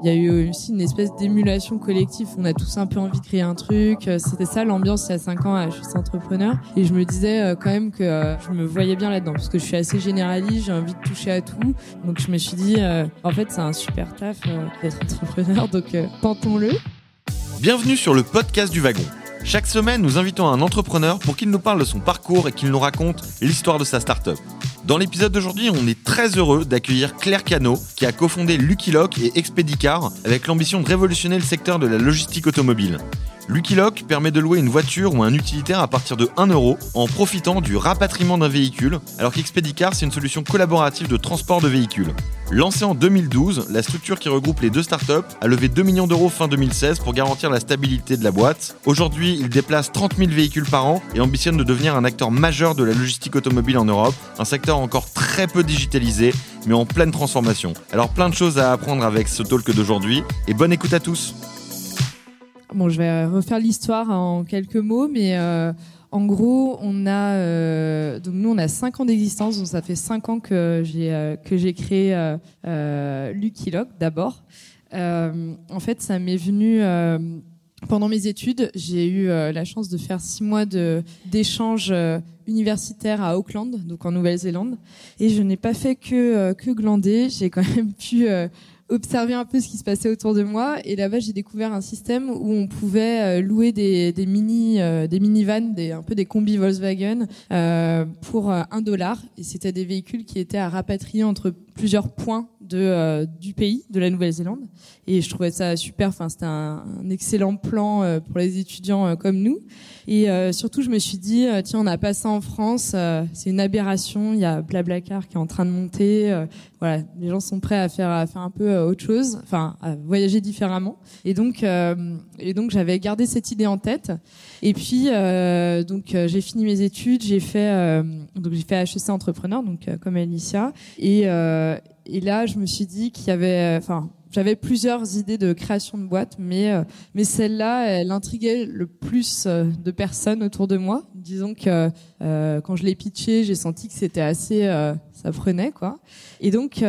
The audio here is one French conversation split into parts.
Il y a eu aussi une espèce d'émulation collective. On a tous un peu envie de créer un truc. C'était ça l'ambiance il y a cinq ans à suis Entrepreneur. Et je me disais euh, quand même que euh, je me voyais bien là-dedans parce que je suis assez généraliste, j'ai envie de toucher à tout. Donc je me suis dit, euh, en fait, c'est un super taf d'être entrepreneur. Donc tentons-le. Bienvenue sur le podcast du wagon. Chaque semaine, nous invitons un entrepreneur pour qu'il nous parle de son parcours et qu'il nous raconte l'histoire de sa startup. Dans l'épisode d'aujourd'hui, on est très heureux d'accueillir Claire Cano, qui a cofondé Lucky Lock et Expedicar avec l'ambition de révolutionner le secteur de la logistique automobile. Lucky Lock permet de louer une voiture ou un utilitaire à partir de 1 euro en profitant du rapatriement d'un véhicule, alors qu'Expedicar c'est une solution collaborative de transport de véhicules. Lancée en 2012, la structure qui regroupe les deux startups a levé 2 millions d'euros fin 2016 pour garantir la stabilité de la boîte. Aujourd'hui, il déplace 30 000 véhicules par an et ambitionne de devenir un acteur majeur de la logistique automobile en Europe, un secteur encore très peu digitalisé, mais en pleine transformation. Alors plein de choses à apprendre avec ce talk d'aujourd'hui, et bonne écoute à tous. Bon, je vais refaire l'histoire en quelques mots, mais... Euh, en gros, on a euh, donc nous on a cinq ans d'existence, donc ça fait cinq ans que j'ai euh, que j'ai créé euh, euh Lucky Lock d'abord. en fait, ça m'est venu pendant mes études. J'ai eu la chance de faire six mois de d'échange universitaire à Auckland, donc en Nouvelle-Zélande, et je n'ai pas fait que que glander. J'ai quand même pu observer un peu ce qui se passait autour de moi. Et là-bas, j'ai découvert un système où on pouvait euh, louer des, mini, euh, des minivans, des, un peu des combis Volkswagen euh, pour un dollar. Et c'était des véhicules qui étaient à rapatrier entre plusieurs points de, euh, du pays, de la Nouvelle-Zélande. Et je trouvais ça super. Enfin, c'était un, excellent plan euh, pour les étudiants euh, comme nous. Et surtout, je me suis dit, tiens, on n'a pas ça en France. c'est une aberration. Il y a Blablacar qui est en train de monter. voilà, les gens sont prêts à faire, à faire un peu autre chose, enfin, à voyager différemment. Et donc, et donc, j'avais gardé cette idée en tête. Et puis, donc, j'ai fini mes études. J'ai fait, donc, j'ai fait HEC entrepreneur, donc comme Alicia. Et et là, je me suis dit qu'il y avait, euh, enfin, j'avais plusieurs idées de création de boîte, mais euh, mais celle-là, elle intriguait le plus euh, de personnes autour de moi. Disons que quand je l'ai pitché, j'ai senti que c'était assez, ça prenait quoi. Et donc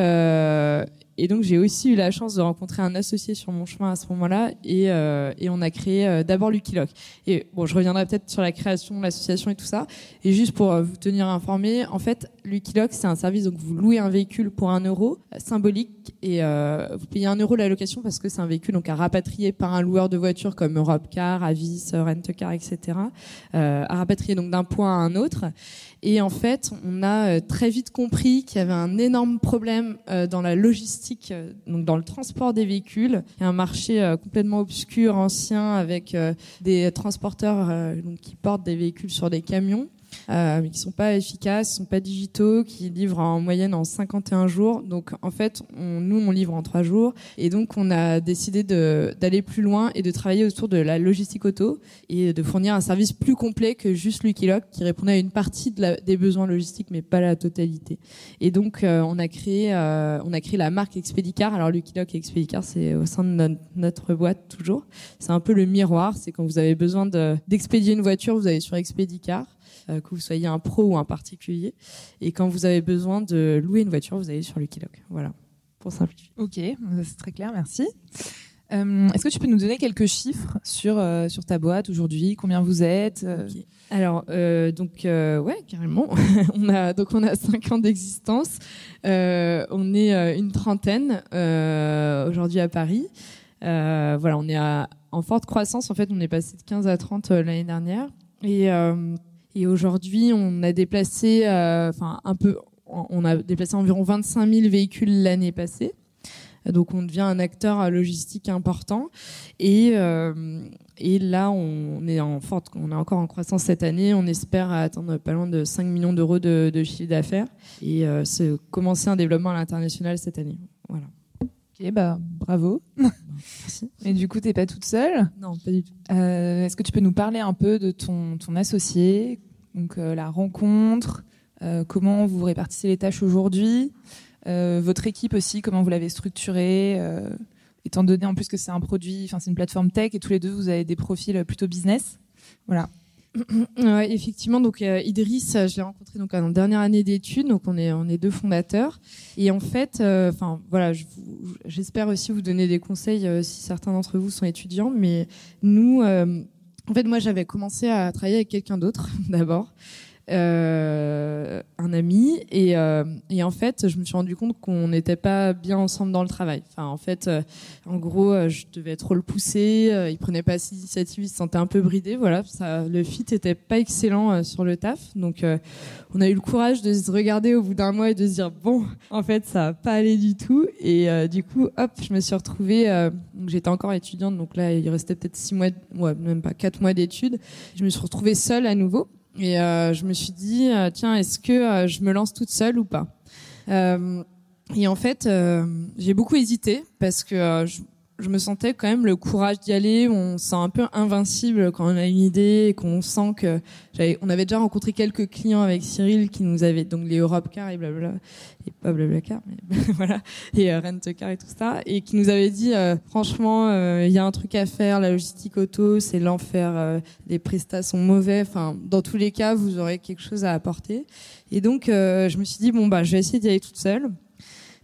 et donc j'ai aussi eu la chance de rencontrer un associé sur mon chemin à ce moment-là et, euh, et on a créé euh, d'abord Lucky Lock. Et bon, je reviendrai peut-être sur la création l'association et tout ça. Et juste pour euh, vous tenir informé, en fait, Lucky Lock c'est un service donc vous louez un véhicule pour un euro symbolique et vous payez un euro la location parce que c'est un véhicule donc à rapatrier par un loueur de voiture comme Europcar, Avis, Rent-A-Car, etc. à rapatrier donc d'un point à un autre. Et en fait, on a euh, très vite compris qu'il y avait un énorme problème euh, dans la logistique, euh, donc dans le transport des véhicules. Il y a un marché complètement obscur, ancien, avec des transporteurs qui portent des véhicules sur des camions euh, mais qui sont pas efficaces, sont pas digitaux, qui livrent en moyenne en 51 jours. Donc en fait, on, nous on livre en 3 jours et donc on a décidé d'aller plus loin et de travailler autour de la logistique auto et de fournir un service plus complet que juste Lucky qui répondait à une partie de la, des besoins logistiques mais pas la totalité. Et donc euh, on a créé euh, on a créé la marque Expedicar. Alors Lucky et Expedicar c'est au sein de notre, notre boîte toujours. C'est un peu le miroir, c'est quand vous avez besoin d'expédier une voiture, vous allez sur Expedicar. Euh, que vous soyez un pro ou un particulier. Et quand vous avez besoin de louer une voiture, vous allez sur Lucky Lock. Voilà, pour simplifier. Ok, c'est très clair, merci. Euh, est-ce que tu peux nous donner quelques chiffres sur, euh, sur ta boîte aujourd'hui? Combien vous êtes Alors, donc, ouais, carrément. on a, donc, on a 5 ans d'existence. on est une trentaine aujourd'hui à Paris. voilà, on est en forte croissance. En fait, on est passé de 15 à 30 l'année dernière. Et et aujourd'hui, on a déplacé, euh, enfin un peu, on a déplacé environ 25 000 véhicules l'année passée. Donc on devient un acteur logistique important et euh, et là on est en forte, on est encore en croissance cette année. On espère atteindre pas loin de 5 millions d'euros de, de, chiffre d'affaires et euh, commencer un développement à l'international cette année. Voilà. Ok, bah bravo. Merci. Et du coup, t'es pas toute seule? Non, pas du tout. Euh, Est-ce que tu peux nous parler un peu de ton, ton associé, donc euh, la rencontre, euh, comment vous répartissez les tâches aujourd'hui, euh, votre équipe aussi, comment vous l'avez structurée, étant donné en plus que c'est un produit, enfin c'est une plateforme tech et tous les deux vous avez des profils plutôt business. Voilà. Ouais, effectivement, donc Idriss, je l'ai rencontré donc en dernière année d'études, donc on est on est deux fondateurs. Et en fait, enfin voilà, j'espère aussi vous donner des conseils si certains d'entre vous sont étudiants, mais nous, en fait, moi j'avais commencé à travailler avec quelqu'un d'autre d'abord. Euh, un ami. Et, euh, et en fait je me suis rendu compte qu'on n'était pas bien ensemble dans le travail. Enfin en fait euh, en gros je devais trop le pousser il prenait pas assez d'initiative il se sentait un peu bridé voilà. Le fit était pas excellent sur le taf. Donc on a eu le courage de se regarder au bout d'un mois et de se dire bon en fait ça va pas aller du tout. Et du coup hop je me suis retrouvée j'étais encore étudiante. Donc là il restait peut-être six mois ouais même pas quatre mois d'études. Je me suis retrouvée seule à nouveau et euh, je me suis dit, euh, tiens, est-ce que euh, je me lance toute seule ou pas? Et en fait, j'ai beaucoup hésité parce que je me sentais quand même le courage d'y aller. On se sent un peu invincible quand on a une idée et qu'on sent que j'avais, on avait déjà rencontré quelques clients avec Cyril qui nous avaient donc les Europe Car et blablabla et pas Blablacar, mais voilà et euh, Rent Car et tout ça et qui nous avaient dit euh, franchement euh, il y a un truc à faire la logistique auto c'est l'enfer euh, les prestats sont mauvais enfin dans tous les cas vous aurez quelque chose à apporter et donc je me suis dit bon bah je vais essayer d'y aller toute seule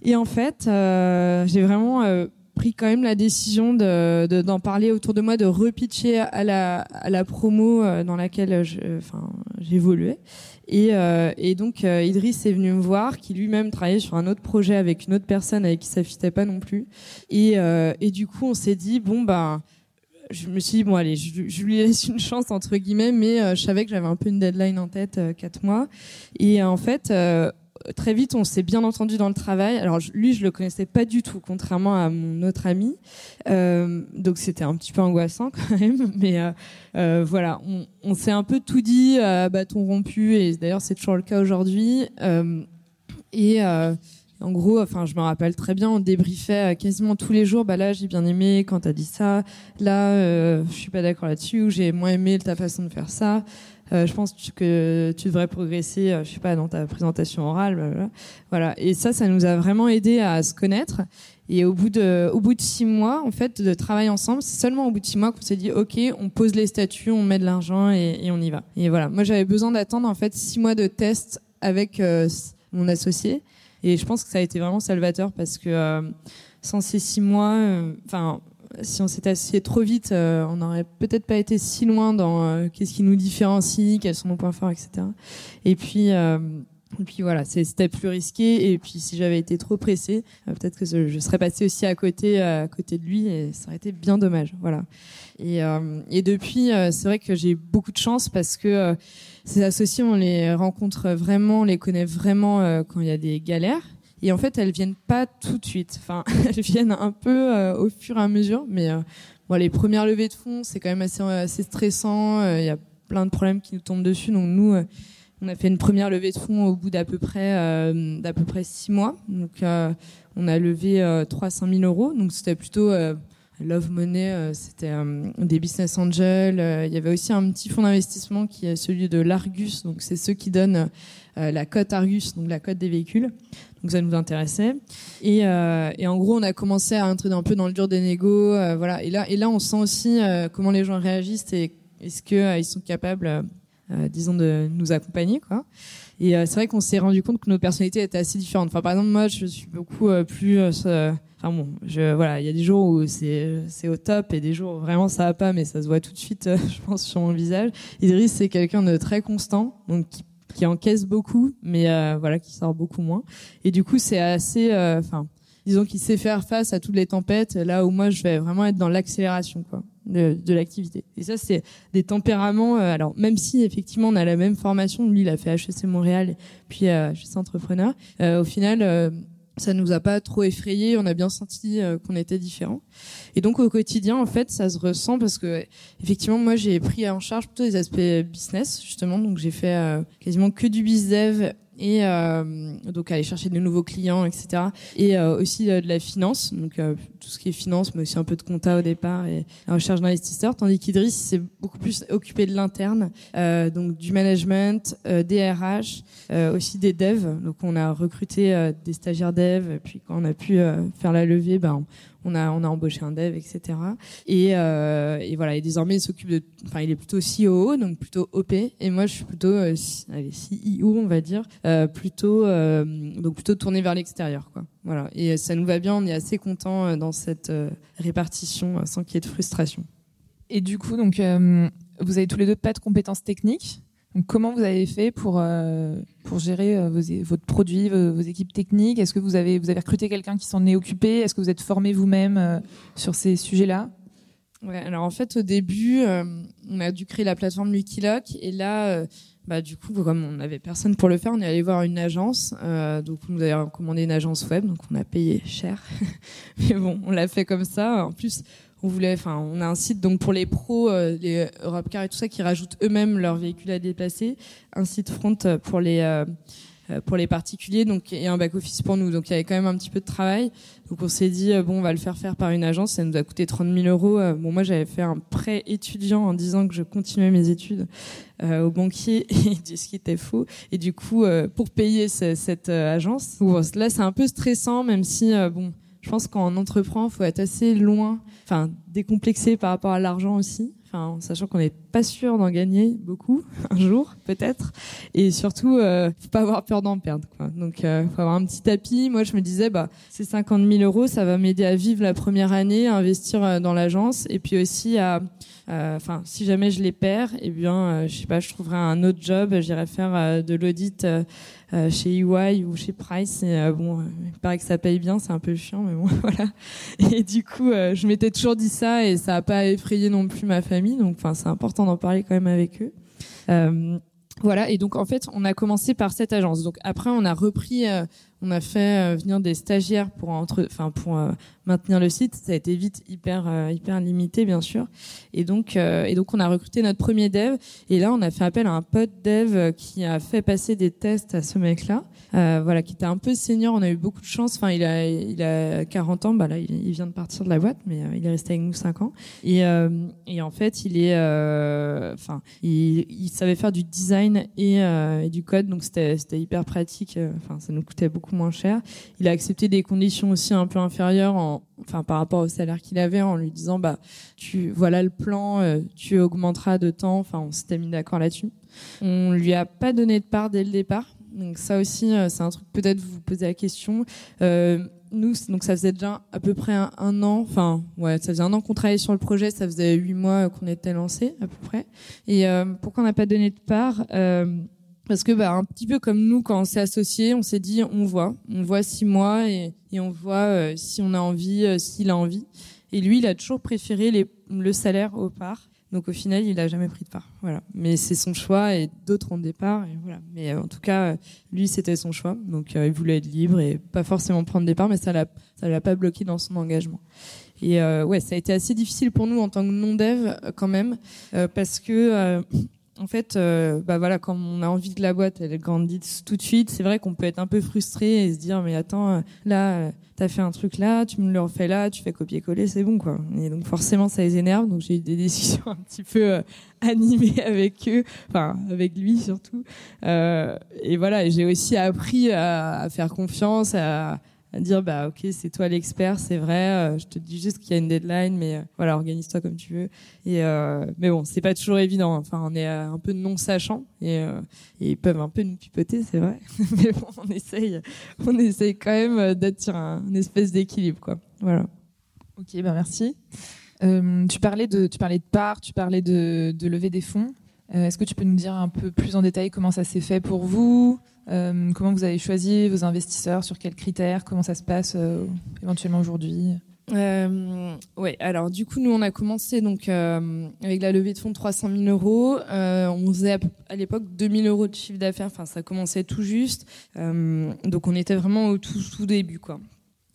et en fait j'ai vraiment quand même la décision de de- d'en parler autour de moi de repitcher à la promo euh, dans laquelle j'évoluais et, euh, et donc euh, Idriss est venu me voir, qui lui-même travaillait sur un autre projet avec une autre personne avec qui ça fitait pas non plus. Et, euh, du coup, on s'est dit bon bah, je me suis dit bon allez, je, je lui laisse une chance entre guillemets, mais je savais que j'avais un peu une deadline en tête, quatre mois. Et en fait. Très vite, on s'est bien entendu dans le travail. Alors lui, je le connaissais pas du tout, contrairement à mon autre ami. Euh, donc c'était un petit peu angoissant quand même, mais euh, euh, voilà, on, on s'est un peu tout dit à bâton rompu, et d'ailleurs c'est toujours le cas aujourd'hui. Et en gros, enfin, je me rappelle très bien, on débriefait quasiment tous les jours. Bah là, j'ai bien aimé quand t'as dit ça. Là, je suis pas d'accord là-dessus. Ou j'ai moins aimé ta façon de faire ça. Euh, je pense que tu- devrais progresser, euh, je sais pas, dans ta présentation orale. blablabla. Voilà. Et ça, ça nous a vraiment aidé à se connaître. Et au bout de, au bout de six mois, en fait, de travail ensemble, c'est seulement au bout de six mois qu'on s'est dit, ok, on pose les statuts, on met de l'argent et, on y va. Et voilà. Moi, j'avais besoin d'attendre en fait six mois de test avec euh, mon associé. Et je pense que ça a été vraiment salvateur parce que euh, sans ces six mois, euh, enfin, si on s'était associé trop vite, euh, on n'aurait peut-être pas été si loin dans euh, qu'est-ce qui nous différencie, quels sont nos points forts, etc. Et puis. euh, puis voilà, c'était plus risqué. Et puis si j'avais été trop pressée, peut-être que je serais passée aussi à côté, à côté de lui, et ça aurait été bien dommage. Voilà. Et, et depuis, c'est vrai que j'ai beaucoup de chance parce que ces associés, on les rencontre vraiment, on les connaît vraiment quand il y a des galères. Et en fait, elles viennent pas tout de suite. Enfin, elles viennent un peu euh, au fur et à mesure. Mais euh, bon, les premières levées de fonds, c'est quand même assez, assez stressant. Euh, Il y a plein de problèmes qui nous tombent dessus. Donc nous, euh, on a fait une première levée de fonds au bout d'à peu près euh, d'à peu près six mois. Donc euh, on a levé euh, 3 5 000 euros. Donc c'était plutôt euh, Love Money, euh, c'était euh, des business angels. Euh, Il y avait aussi un petit fonds d'investissement qui est celui de l'Argus. Donc c'est ceux qui donnent euh, la cote Argus, donc la cote des véhicules. Donc ça nous intéressait. Et, euh, et en gros, on a commencé à entrer un peu dans le dur des négos. euh, voilà. Et là, et là, on sent aussi euh, comment les gens réagissent et est-ce que euh, ils sont capables, euh, euh, disons, de nous accompagner, quoi. Et euh, c'est vrai qu'on s'est rendu compte que nos personnalités étaient assez différentes. Enfin, par exemple, moi, je suis beaucoup euh, plus. euh, Enfin bon, je, voilà, il y a des jours où c'est c'est au top et des jours où vraiment ça va pas, mais ça se voit tout de suite, euh, je pense, sur mon visage. Idriss, c'est quelqu'un de très constant, donc qui encaisse beaucoup, mais euh, voilà, qui sort beaucoup moins. Et du coup, c'est assez. euh, Enfin, disons qu'il sait faire face à toutes les tempêtes, là où moi, je vais vraiment être dans l'accélération, quoi, de, de l'activité. Et ça, c'est des tempéraments. euh, alors, même si effectivement on a la même formation, lui, il a fait HEC Montréal, puis euh, HEC Entrepreneur. euh, au final. Ça nous a pas trop effrayé, on a bien senti euh, qu'on était différents. Et donc au quotidien, en fait, ça se ressent parce que effectivement, moi, j'ai pris en charge plutôt les aspects business justement, donc j'ai fait euh, quasiment que du biz dev et euh, donc aller chercher de nouveaux clients, etc. Et euh, aussi euh, de la finance, donc tout ce qui est finance, mais aussi un peu de compta au départ et la recherche d'investisseurs. Tandis qu'Idriss s'est beaucoup plus occupé de l'interne, donc du management, des RH, aussi des devs. Donc on a recruté des stagiaires devs, et puis quand on a pu faire la levée, ben on a on a embauché un dev, etc. Et, et voilà, et désormais il s'occupe de, enfin il est plutôt COO, donc plutôt OP, et moi je suis plutôt allez, CEO, on va dire, plutôt donc plutôt tourné vers l'extérieur, quoi. Voilà, et ça nous va bien, on est assez content dans cette répartition sans qu'il y ait de frustration. Et du coup, donc vous avez tous les deux pas de compétences techniques comment vous avez fait pour, euh, pour gérer euh, votre produit, vos, équipes techniques? Est-ce que vous avez, vous avez recruté quelqu'un qui s'en est occupé? Est-ce que vous êtes formé vous-même euh, sur ces sujets-là? Alors en fait, au début, on a dû créer la plateforme Wikiloc et là, bah, du coup, comme on n'avait personne pour le faire, on est allé voir une agence. donc, on nous avait recommandé une agence web, donc on a payé cher. Mais bon, on l'a fait comme ça. En plus, on voulait, enfin, on a un site donc pour les pros, euh, les Europcar et tout ça qui rajoutent eux-mêmes leurs véhicules à déplacer, un site front pour les euh, euh, pour les particuliers, donc et un back office pour nous. Donc il y avait quand même un petit peu de travail. Donc on s'est dit bon, on va le faire faire par une agence. Ça nous a coûté 30 000 euros. Bon, moi j'avais fait un prêt étudiant en disant que je continuais mes études au banquier et ce qui était faux. Et du coup, pour payer cette agence, là c'est un peu stressant, même si bon je pense qu'en entreprend, il faut être assez loin, enfin décomplexé par rapport à l'argent aussi, enfin, sachant qu'on n'est pas sûr d'en gagner beaucoup un jour peut-être, et surtout euh, faut pas avoir peur d'en perdre. Donc euh, faut avoir un petit tapis. Moi je me disais bah ces 50 000 euros, ça va m'aider à vivre la première année, à investir euh, dans l'agence, et puis aussi à euh, enfin, si jamais je les perds, eh bien, je sais pas, je trouverai un autre job. J'irai faire de l'audit euh, chez EY ou chez Price. Et euh, bon, il paraît que ça paye bien, c'est un peu chiant, mais bon, voilà. Et du coup, euh, je m'étais toujours dit ça et ça n'a pas effrayé non plus ma famille. Donc, enfin, c'est important d'en parler quand même avec eux. Voilà, et donc en fait, on a commencé par cette agence. Donc après, on a repris, on a fait venir des stagiaires pour entre, enfin pour maintenir le site. Ça a été vite hyper hyper limité, bien sûr. Et donc et donc on a recruté notre premier dev. Et là, on a fait appel à un pote dev qui a fait passer des tests à ce mec-là. Euh, voilà, qui était un peu senior. On a eu beaucoup de chance. Enfin, il a, il a 40 ans. Bah là, il, vient de partir de la boîte, mais euh, il est resté avec nous 5 ans. Et, euh, et en fait, il est, enfin, il, savait faire du design et, et du code, donc c'était hyper pratique. Enfin, ça nous coûtait beaucoup moins cher. Il a accepté des conditions aussi un peu inférieures, en, enfin, par rapport au salaire qu'il avait, en lui disant, bah, tu, voilà le plan, tu augmenteras de temps. Enfin, on s'était mis d'accord là-dessus. On lui a pas donné de part dès le départ donc ça aussi, euh, c'est un truc peut-être vous vous posez la question. Euh, nous, donc ça faisait déjà à peu près un, an, enfin ouais, ça faisait un an qu'on travaillait sur le projet, ça faisait huit mois qu'on était lancé à peu près. Et euh, pourquoi on n'a pas donné de part euh, Parce que bah un petit peu comme nous, quand on s'est associé, on s'est dit on voit, on voit six mois et, et on voit euh, si on a envie, s'il a envie. Et lui, il a toujours préféré les, le salaire au part. Donc au final, il a jamais pris de part. Voilà. Mais c'est son choix et d'autres ont des parts. Et voilà. Mais euh, en tout cas, euh, lui, c'était son choix. Donc euh, il voulait être libre et pas forcément prendre des parts, mais ça ça l'a pas bloqué dans son engagement. Et ouais, ça a été assez difficile pour nous en tant que non dev quand même, parce que en fait, bah voilà, quand on a envie que la boîte elle grandit tout de suite, c'est vrai qu'on peut être un peu frustré et se dire mais attends, là t'as fait un truc là, tu me le refais là, tu fais copier-coller, c'est bon quoi. Et donc forcément ça les énerve, donc j'ai eu des décisions un petit peu euh, animées avec eux, enfin avec lui surtout. Euh, et voilà, j'ai aussi appris à, à, faire confiance, à dire bah ok c'est toi l'expert c'est vrai euh, je te dis juste qu'il y a une deadline mais euh, voilà organise-toi comme tu veux. Et euh, mais bon c'est pas toujours évident enfin on est un peu non sachant et, ils peuvent un peu nous pipoter c'est vrai. Mais bon on essaye on essaye quand même d'être sur un, une espèce d'équilibre quoi. Voilà. Ok bah merci. Tu parlais de tu parlais de parts tu parlais de, de lever des fonds. Est-ce que tu peux nous dire un peu plus en détail comment ça s'est fait pour vous? Euh, comment vous avez choisi vos investisseurs Sur quels critères Comment ça se passe euh, éventuellement aujourd'hui? Euh, ouais, alors du coup nous on a commencé donc euh, avec la levée de fonds de 300 000 euros. On faisait à, l'époque 2000 euros de chiffre d'affaires. Enfin ça commençait tout juste. donc on était vraiment au tout, tout début quoi.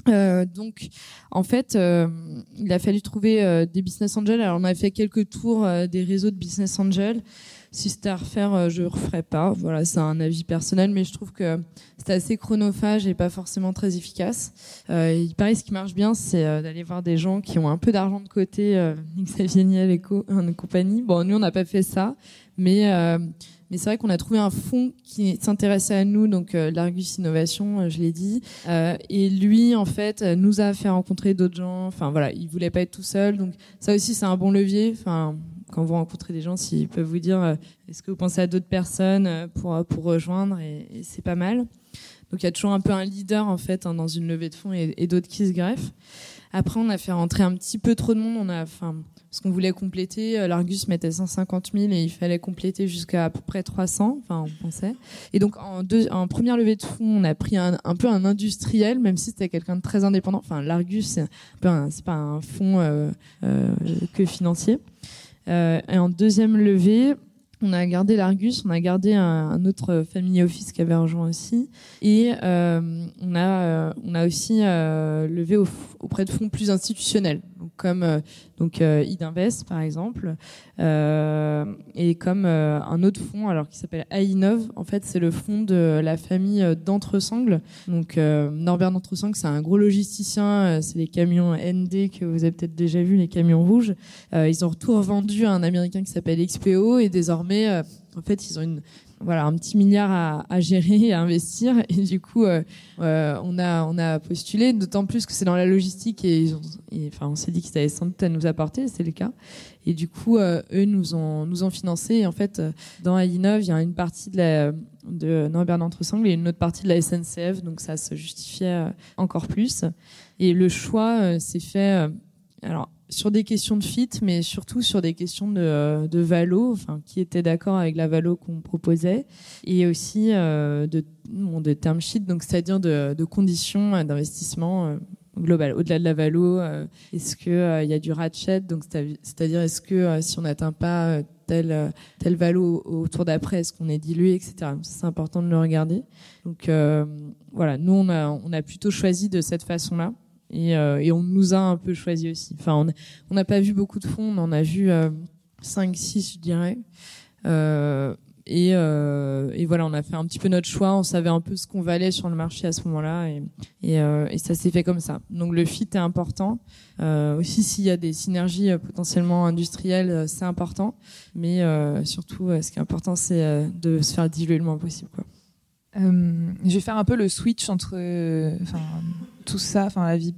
donc, en fait, il a fallu trouver des business angels. Alors, on a fait quelques tours des réseaux de business angels. Si c'était à refaire, je referais pas. Voilà, c'est un avis personnel, mais je trouve que c'était assez chronophage et pas forcément très efficace. il paraît ce qui marche bien, c'est d'aller voir des gens qui ont un peu d'argent de côté, Xavier Niel et, co compagnie. Bon, nous on n'a pas fait ça, mais mais c'est vrai qu'on a trouvé un fonds qui s'intéressait à nous, donc euh, l'Argus Innovation, euh, je l'ai dit. Euh, et lui, en fait, nous a fait rencontrer d'autres gens. Enfin voilà, il voulait pas être tout seul. Donc ça aussi, c'est un bon levier. Enfin, quand vous rencontrez des gens, s'ils peuvent vous dire, est-ce que vous pensez à d'autres personnes pour pour rejoindre, et, c'est pas mal. Donc il y a toujours un peu un leader en fait hein, dans une levée de fonds et, d'autres qui se greffent. Après, on a fait rentrer un petit peu trop de monde. On a, enfin, parce qu'on voulait compléter. Euh, L'Argus mettait 150 000 et il fallait compléter jusqu'à à peu près 300. Enfin, on pensait. Et donc, en, première levée de fonds, on a pris un, peu un industriel, même si c'était quelqu'un de très indépendant. Enfin, l'Argus, c'est pas un fonds euh, euh, que financier. Euh, et en deuxième levée, on a gardé l'Argus, on a gardé un, autre family office qui avait rejoint aussi, et euh, on a euh, on a aussi euh, levé auprès de fonds plus institutionnels, comme donc Idinvest par exemple, et comme un autre fonds alors qui s'appelle Ainov. En fait, c'est le fonds de la famille d'Entresangles. Donc Norbert d'Entresangles, c'est un gros logisticien, c'est les camions ND que vous avez peut-être déjà vu, les camions rouges. ils ont tout revendu à un Américain qui s'appelle XPO et désormais euh, en fait, ils ont une, voilà, un petit milliard à, gérer et à investir. Et du coup, euh, euh, on, a, on a postulé, d'autant plus que c'est dans la logistique et, ils ont, enfin, on s'est dit qu'ils avaient sans doute à nous apporter, c'est le cas. Et du coup, eux nous ont, nous ont financé. Et en fait, dans Innov, il y a une partie de la, de Norbert d'Entresangles et une autre partie de la SNCF, donc ça se justifiait encore plus. Et le choix s'est fait, alors, sur des questions de fit, mais surtout sur des questions de, euh, de valo, enfin, qui étaient d'accord avec la valo qu'on proposait, et aussi euh, de, de term sheet, donc c'est-à-dire de, de conditions d'investissement euh, global. Au-delà de la valo, est-ce que il y a du ratchet, donc c'est-à-dire est-ce que si on n'atteint pas tel tel valo autour d'après, est-ce qu'on est dilué, etc. C'est important de le regarder. Donc voilà, nous on a on a plutôt choisi de cette façon-là. Et, euh, et, on nous a un peu choisi aussi. Enfin, on n'a pas vu beaucoup de fonds, on en a vu euh, 5, 6, je dirais. Euh, et, euh, voilà, on a fait un petit peu notre choix. On savait un peu ce qu'on valait sur le marché à ce moment-là, et, euh, ça s'est fait comme ça. Donc le fit est important. Euh, aussi, s'il y a des synergies potentiellement industrielles, c'est important. Mais surtout, ce qui est important, c'est de se faire diluer le moins possible. Euh, je vais faire un peu le switch entre tout ça, enfin la vie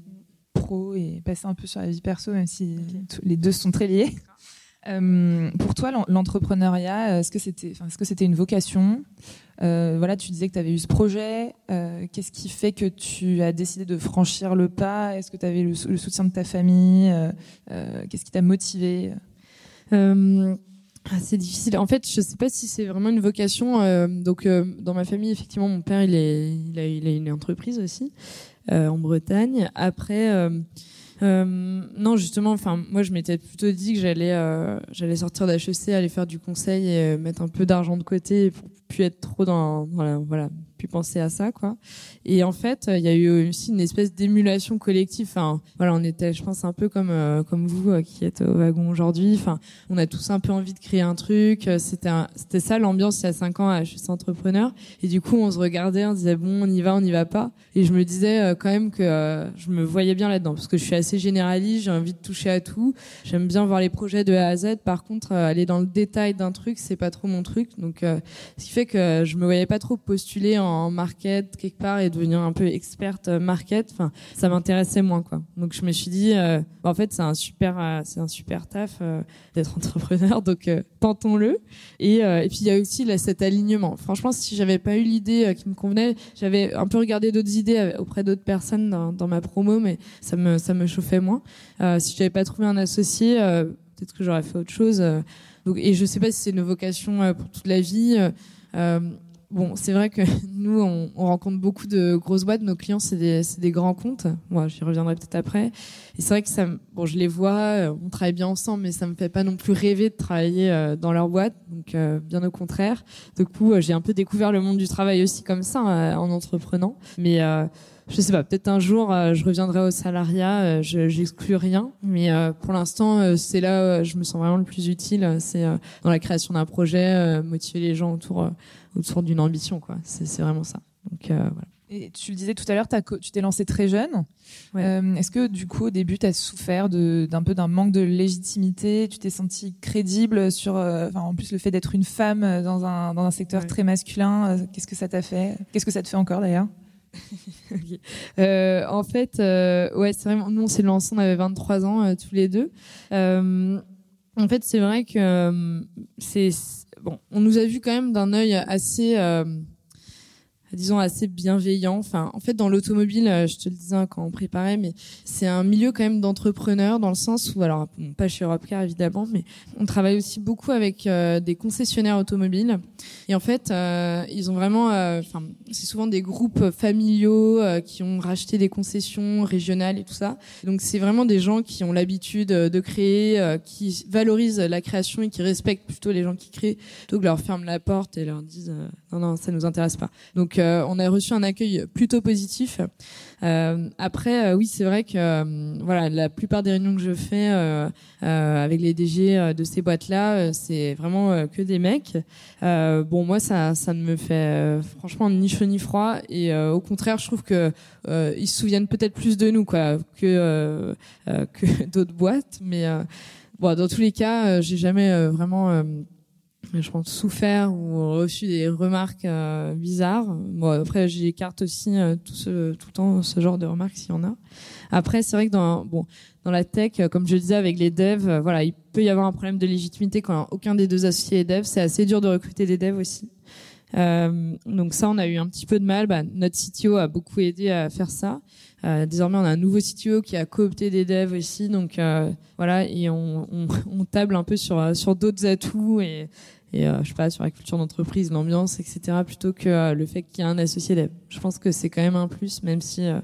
pro et passer un peu sur la vie perso, même si les deux sont très liés. Euh, pour toi, l'entrepreneuriat, est-ce que c'était, est-ce que c'était une vocation? Euh, Voilà, tu disais que tu avais eu ce projet. Qu'est-ce qui fait que tu as décidé de franchir le pas? Est-ce que tu avais le, le, soutien de ta famille? Qu'est-ce qui t'a motivé? Ah, c'est difficile. En fait, je sais pas si c'est vraiment une vocation. Euh, donc, euh, dans ma famille, effectivement, mon père, il est, il a, il a une entreprise aussi euh, en Bretagne. Après, non, justement, enfin, moi, je m'étais plutôt dit que j'allais, j'allais sortir d'HEC, aller faire du conseil et mettre un peu d'argent de côté pour plus être trop dans, voilà, penser à ça, quoi. Et en fait, il y a eu aussi une espèce d'émulation collective. Enfin, voilà, on était, je pense, un peu comme euh, comme vous euh, qui êtes au wagon aujourd'hui. Enfin, on a tous un peu envie de créer un truc. C'était c'était ça l'ambiance il y a cinq ans à suis entrepreneur. Et du coup, on se regardait, on disait bon, on y va, on y va pas. Et je me disais euh, quand même que je me voyais bien là-dedans parce que je suis assez généraliste, j'ai envie de toucher à tout. J'aime bien voir les projets de A à Z. Par contre, aller dans le détail d'un truc, c'est pas trop mon truc. Donc, ce qui fait que je me voyais pas trop postuler en en market quelque part et devenir un peu experte euh, market, enfin, ça m'intéressait moins quoi. Donc je me suis dit, euh, bah, en fait c'est un super, euh, c'est un super taf d'être entrepreneur, donc tentons-le. Et, puis il y a aussi cet alignement. Franchement, si j'avais pas eu l'idée qui me convenait, j'avais un peu regardé d'autres idées auprès d'autres personnes dans, ma promo, mais ça me ça me chauffait moins. si j'avais pas trouvé un associé, peut-être que j'aurais fait autre chose. et je sais pas si c'est une vocation pour toute la vie. Bon, c'est vrai que nous, on, on, rencontre beaucoup de grosses boîtes. Nos clients, c'est des, des, grands comptes. Moi, j'y reviendrai peut-être après. Et c'est vrai que ça, bon, je les vois, on travaille bien ensemble, mais ça me fait pas non plus rêver de travailler euh, dans leur boîte. Donc, euh, bien au contraire. Du coup, euh, j'ai un peu découvert le monde du travail aussi comme ça en entreprenant. Mais je sais pas, peut-être un jour je reviendrai au salariat, je j'exclus rien, mais pour l'instant c'est là où je me sens vraiment le plus utile, c'est dans la création d'un projet, motiver les gens autour autour d'une ambition quoi. C'est vraiment ça. Donc voilà. Et tu le disais tout à l'heure, tu t'es lancé très jeune. Euh, est-ce que du coup, au début, tu as souffert d'un peu d'un manque de légitimité? Tu t'es senti crédible sur, euh, en plus, le fait d'être une femme dans un, dans un secteur très masculin euh, Qu'est-ce que ça t'a fait? Qu'est-ce que ça te fait encore d'ailleurs? en fait, ouais, c'est vrai. Nous, on s'est lancé, on avait 23 ans tous les deux. en fait, c'est vrai que c'est bon. On nous a vu quand même d'un œil assez disons assez bienveillant. Enfin, en fait, dans l'automobile, euh, je te le disais quand on préparait, mais c'est un milieu quand même d'entrepreneurs dans le sens où, alors pas chez Europcar évidemment, mais on travaille aussi beaucoup avec euh, des concessionnaires automobiles. Et en fait, euh, ils ont vraiment, enfin, c'est souvent des groupes familiaux qui ont racheté des concessions régionales et tout ça. Donc c'est vraiment des gens qui ont l'habitude de créer, qui valorisent la création et qui respectent plutôt les gens qui créent, plutôt que leur ferment la porte et leur disent non non ça nous intéresse pas. Donc on a reçu un accueil plutôt positif. Euh, après, euh, oui, c'est vrai que voilà, la plupart des réunions que je fais avec les DG de ces boîtes-là, c'est vraiment que des mecs. bon, moi, ça, ça ne me fait franchement ni chaud ni froid, et au contraire, je trouve que ils se souviennent peut-être plus de nous, quoi, que que d'autres boîtes. Mais bon, dans tous les cas, j'ai jamais vraiment je pense souffert ou reçu des remarques euh, bizarres. Bon, après j'écarte aussi euh, tout ce tout le temps ce genre de remarques s'il y en a. Après c'est vrai que dans bon dans la tech euh, comme je le disais avec les devs, voilà, il peut y avoir un problème de légitimité quand aucun des deux associés est dev, c'est assez dur de recruter des devs aussi. donc ça on a eu un petit peu de mal, bah, notre CTO a beaucoup aidé à faire ça. désormais, on a un nouveau CTO qui a coopté des devs aussi, donc voilà, et on, on, on, table un peu sur sur d'autres atouts et, et euh, je sais pas sur la culture d'entreprise, l'ambiance, etc. Plutôt que euh, le fait qu'il y ait un associé dev. Je pense que c'est quand même un plus, même si euh,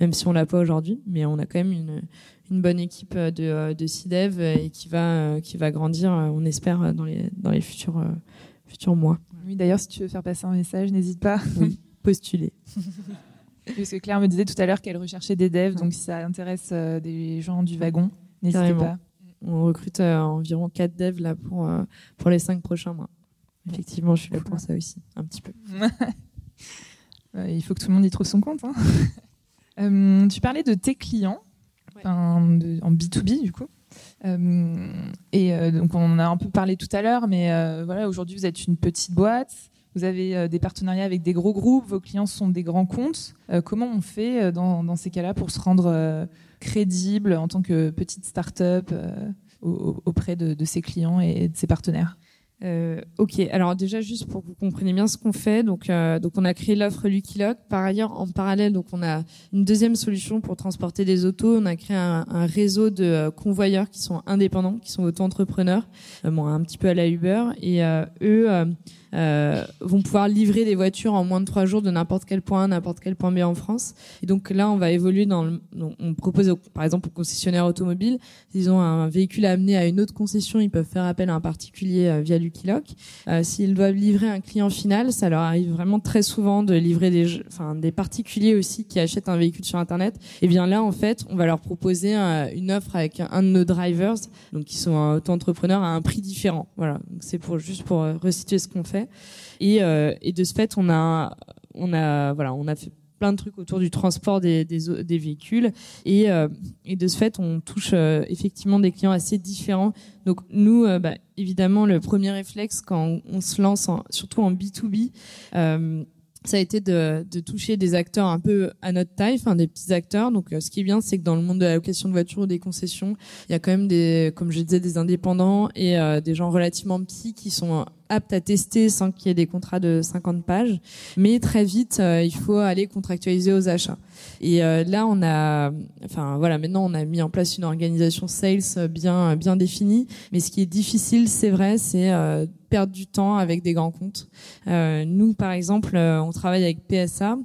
même si on l'a pas aujourd'hui, mais on a quand même une une bonne équipe de de C-Dev et qui va qui va grandir, on espère dans les dans les futurs futurs mois. Oui, d'ailleurs, si tu veux faire passer un message, n'hésite pas. Oui, postuler. Parce que Claire me disait tout à l'heure qu'elle recherchait des devs, donc si ça intéresse des gens du wagon, n'hésitez pas. On recrute euh, environ 4 devs là pour, euh, pour les 5 prochains mois. Effectivement, je suis là pour ça aussi, un petit peu. Il faut que tout le monde y trouve son compte. Hein. Euh, tu parlais de tes clients en B2B du coup. et donc on en a un peu parlé tout à l'heure, mais voilà, aujourd'hui vous êtes une petite boîte, vous avez des partenariats avec des gros groupes, vos clients sont des grands comptes. comment on fait dans, dans ces cas-là pour se rendre crédible en tant que petite start-up euh, auprès de, ses clients et de ses partenaires? Euh, ok, alors déjà juste pour que vous compreniez bien ce qu'on fait, donc euh, donc on a créé l'offre Lucky Lock. Par ailleurs, en parallèle, donc on a une deuxième solution pour transporter des autos. On a créé un, réseau de convoyeurs qui sont indépendants, qui sont auto-entrepreneurs, un petit peu à la Uber, et eux euh, vont pouvoir livrer des voitures en moins de trois jours de n'importe quel point, n'importe quel point B en France. Et donc là, on va évoluer dans le, on propose par exemple aux concessionnaires automobiles, s'ils ont un véhicule à amener à une autre concession, ils peuvent faire appel à un particulier euh, via Lucky Lock. Euh, s'ils doivent livrer un client final, ça leur arrive vraiment très souvent de livrer des, enfin des particuliers aussi qui achètent un véhicule sur internet. Et bien là, en fait, on va leur proposer une offre avec un de nos drivers, donc qui sont auto-entrepreneurs à un prix différent. Voilà, c'est pour juste pour resituer ce qu'on fait. Et, euh, et de ce fait, on a, on a, voilà, on a fait plein de trucs autour du transport des, véhicules. Et, euh, et de ce fait on touche euh, effectivement des clients assez différents. Donc nous bah, évidemment le premier réflexe quand on, se lance surtout en B2B ça a été de, de, toucher des acteurs un peu à notre taille, enfin des petits acteurs. Donc, euh, ce qui est bien, c'est que dans le monde de la location de voitures ou des concessions, il y a quand même des, comme je disais, des indépendants et euh, des gens relativement petits qui sont aptes à tester sans qu'il y ait des contrats de 50 pages. Mais très vite, euh, il faut aller contractualiser aux achats. Et là, on a, enfin voilà, maintenant on a mis en place une organisation sales bien bien définie. Mais ce qui est difficile, c'est vrai, c'est perdre du temps avec des grands comptes. Euh, nous, par exemple, euh, on travaille avec PSA.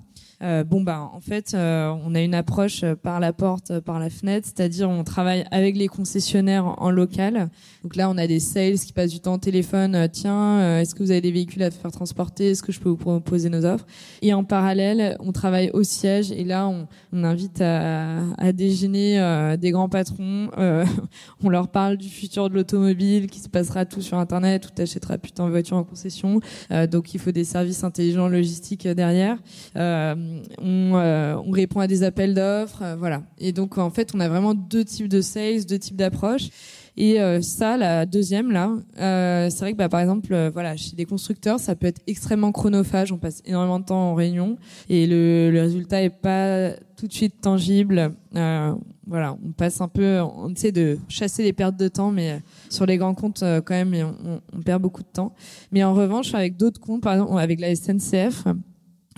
Euh, bon bah en fait euh, on a une approche euh, par la porte, par la fenêtre, c'est-à-dire on travaille avec les concessionnaires en, local. Donc là on a des sales qui passent du temps au téléphone. Tiens, est-ce que vous avez des véhicules à faire transporter Est-ce que je peux vous proposer nos offres? Et en parallèle on travaille au siège et là on, on invite à, à déjeuner des grands patrons. on leur parle du futur de l'automobile, qui se passera tout sur internet, où t'achèteras putain voiture en concession. donc il faut des services intelligents logistiques derrière. Euh, euh, on, répond à des appels d'offres, euh, voilà. Et donc en fait, on a vraiment deux types de sales, deux types d'approches. Et ça, la deuxième là, c'est vrai que bah, par exemple, voilà, chez des constructeurs, ça peut être extrêmement chronophage. On passe énormément de temps en réunion et le, résultat est pas tout de suite tangible. voilà, on passe un peu, on essaie de chasser les pertes de temps, mais sur les grands comptes quand même, on, on, perd beaucoup de temps. Mais en revanche, avec d'autres comptes, par exemple avec la SNCF, euh,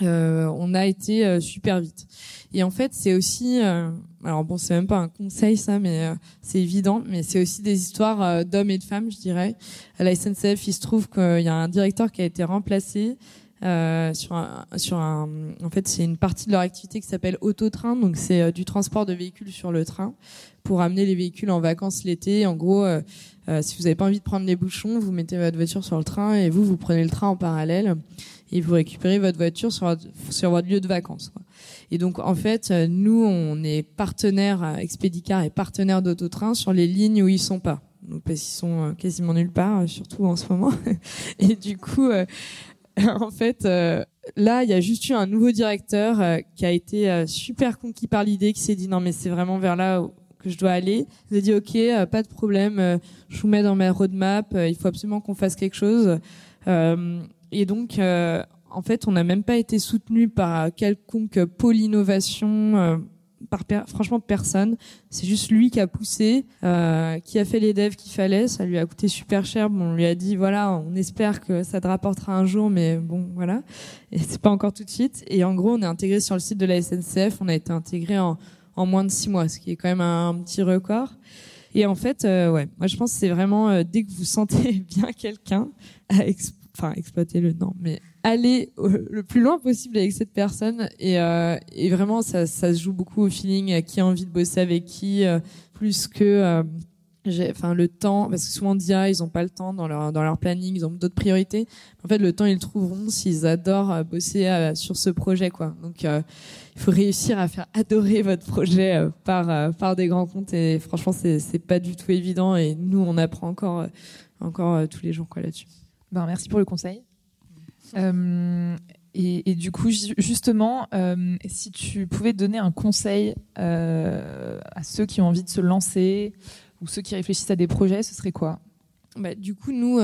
on a été euh, super vite. Et en fait, c'est aussi, euh, alors bon, c'est même pas un conseil ça, mais c'est évident, mais c'est aussi des histoires d'hommes et de femmes, je dirais. À la SNCF, il se trouve qu'il y a un directeur qui a été remplacé sur un, sur un, en fait, c'est une partie de leur activité qui s'appelle autotrain, donc c'est du transport de véhicules sur le train pour amener les véhicules en vacances l'été. En gros, si vous n'avez pas envie de prendre les bouchons, vous mettez votre voiture sur le train et vous, vous prenez le train en parallèle et vous récupérez votre voiture sur votre, lieu de vacances. Et donc en fait, nous on est partenaire Expedicar et partenaire d'Autotrain sur les lignes où ils sont pas. Donc parce qu'ils sont euh, quasiment nulle part, euh, surtout en ce moment. et du coup, euh, en fait, là, il y a juste eu un nouveau directeur qui a été super conquis par l'idée, qui s'est dit non mais c'est vraiment vers là que je dois aller. Il a dit ok, pas de problème, je vous mets dans ma roadmap, il faut absolument qu'on fasse quelque chose. Et donc, euh, en fait, on n'a même pas été soutenu par quelconque pôle innovation, par franchement personne. C'est juste lui qui a poussé, euh, qui a fait les devs qu'il fallait. Ça lui a coûté super cher. Bon, on lui a dit voilà, on espère que ça te rapportera un jour, mais bon, voilà. Et c'est pas encore tout de suite. Et en gros, on est intégré sur le site de la SNCF. On a été intégré en, en moins de six mois, ce qui est quand même un, petit record. Et en fait, euh, ouais, moi je pense que c'est vraiment euh, dès que vous sentez bien quelqu'un enfin exploiter le nom, mais aller le plus loin possible avec cette personne et, euh, et vraiment ça, ça, se joue beaucoup au feeling, qui a envie de bosser avec qui, euh, plus que euh, enfin le temps parce que souvent dia ils ont pas le temps dans leur dans leur planning ils ont d'autres priorités. En fait le temps ils le trouveront s'ils adorent bosser sur ce projet quoi. Donc il faut réussir à faire adorer votre projet par par des grands comptes et franchement c'est c'est pas du tout évident et nous on apprend encore encore tous les jours quoi là-dessus ben, merci pour le conseil. Euh, et, du coup, justement, euh, si tu pouvais donner un conseil euh, à ceux qui ont envie de se lancer ou ceux qui réfléchissent à des projets, ce serait quoi? Bah, Du coup, nous,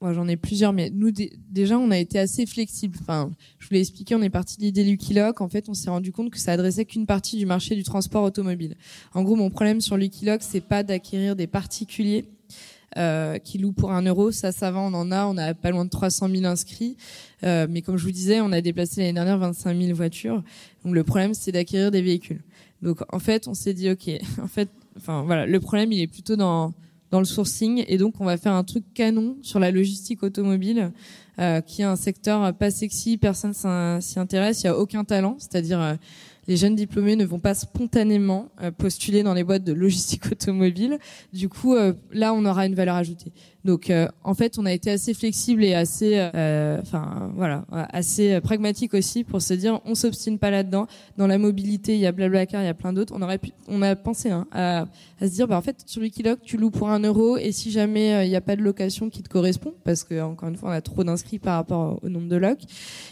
j'en ai plusieurs, mais nous déjà, on a été assez flexible. Enfin, je vous l'ai expliqué, on est parti de l'idée Lucky En fait, on s'est rendu compte que ça adressait qu'une partie du marché du transport automobile. En gros, mon problème sur Lucky c'est pas d'acquérir des particuliers euh, qui louent pour un euro. Ça, ça va, on en a. On a pas loin de 300 000 inscrits. Euh, mais comme je vous disais, on a déplacé l'année dernière 25 000 voitures. Donc le problème, c'est d'acquérir des véhicules. Donc en fait, on s'est dit, ok, en fait, enfin voilà, le problème, il est plutôt dans dans le sourcing et donc on va faire un truc canon sur la logistique automobile euh, qui est un secteur pas sexy, personne s'y intéresse, il y a aucun talent, c'est-à-dire euh, les jeunes diplômés ne vont pas spontanément euh, postuler dans les boîtes de logistique automobile. Du coup, euh, là, on aura une valeur ajoutée. Donc, euh, en fait, on a été assez flexible et assez, enfin, voilà, assez pragmatique aussi pour se dire, on s'obstine pas là-dedans. Dans la mobilité, il y a Blablacar, il y a plein d'autres. On aurait pu, on a pensé hein, à, se dire, bah, en fait, sur Wikiloc, tu loues pour un euro et si jamais il n'y a pas de location qui te correspond, parce que encore une fois, on a trop d'inscrits par rapport au nombre de locs,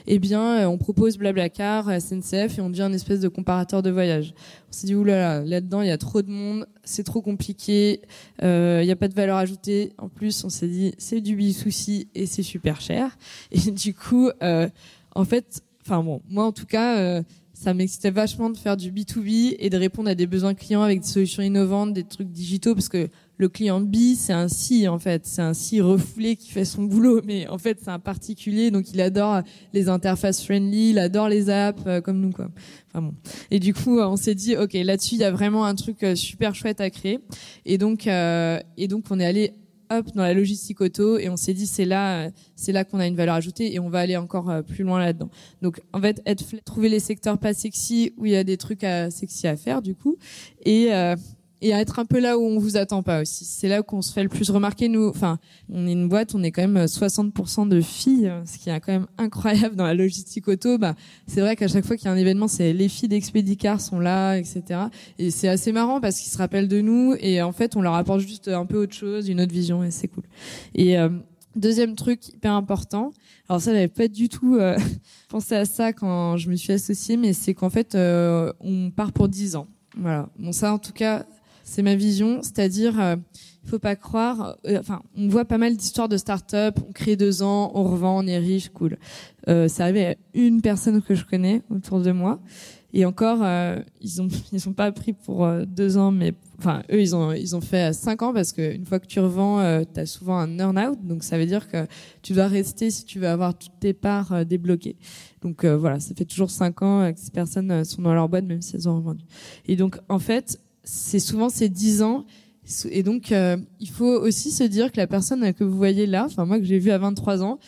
eh bien, on propose Blablacar, SNCF et on devient une espèce de comparateur de voyage. On s'est dit, oulala, là-dedans, il y a trop de monde, c'est trop compliqué, euh, il n'y a pas de valeur ajoutée. En plus, on s'est dit, c'est du B-souci et c'est super cher. Et du coup, euh, en fait, enfin bon, moi en tout cas, euh, ça m'excitait vachement de faire du B2B et de répondre à des besoins clients avec des solutions innovantes, des trucs digitaux, parce que le client B, c'est un si en fait, c'est un si refoulé qui fait son boulot, mais en fait c'est un particulier, donc il adore les interfaces friendly, il adore les apps euh, comme nous quoi. Enfin bon. Et du coup, on s'est dit ok, là-dessus il y a vraiment un truc euh, super chouette à créer, et donc euh, et donc on est allé hop dans la logistique auto et on s'est dit c'est là, c'est là qu'on a une valeur ajoutée et on va aller encore plus loin là-dedans. Donc en fait, être trouver les secteurs pas sexy où il y a des trucs sexy à faire du coup et et à être un peu là où on vous attend pas aussi. C'est là qu'on se fait le plus remarquer. Nous, enfin, on est une boîte, on est quand même 60% de filles, ce qui est quand même incroyable dans la logistique auto. Bah, c'est vrai qu'à chaque fois qu'il y a un événement, c'est les filles d'Expedicar sont là, etc. Et c'est assez marrant parce qu'ils se rappellent de nous et en fait, on leur apporte juste un peu autre chose, une autre vision et c'est cool. Et euh, deuxième truc hyper important. Alors ça, j'avais pas du tout euh, pensé à ça quand je me suis associée, mais c'est qu'en fait, euh, on part pour 10 ans. Voilà. Bon, ça, en tout cas, c'est ma vision, c'est-à-dire, euh, il faut pas croire. Euh, enfin, on voit pas mal d'histoires de start-up. On crée deux ans, on revend, on est riche, cool. Euh, c'est arrivé à une personne que je connais autour de moi. Et encore, euh, ils ont ils sont pas pris pour deux ans, mais enfin eux ils ont ils ont fait cinq ans parce qu'une fois que tu revends, tu as souvent un earn-out, donc ça veut dire que tu dois rester si tu veux avoir toutes tes parts débloquées. Donc voilà, ça fait toujours cinq ans que ces personnes sont dans leur boîte même si elles ont revendu. Et donc en fait, c'est souvent ces 10 ans. Et donc, euh, il faut aussi se dire que la personne que vous voyez là, enfin moi que j'ai vu à 23 ans,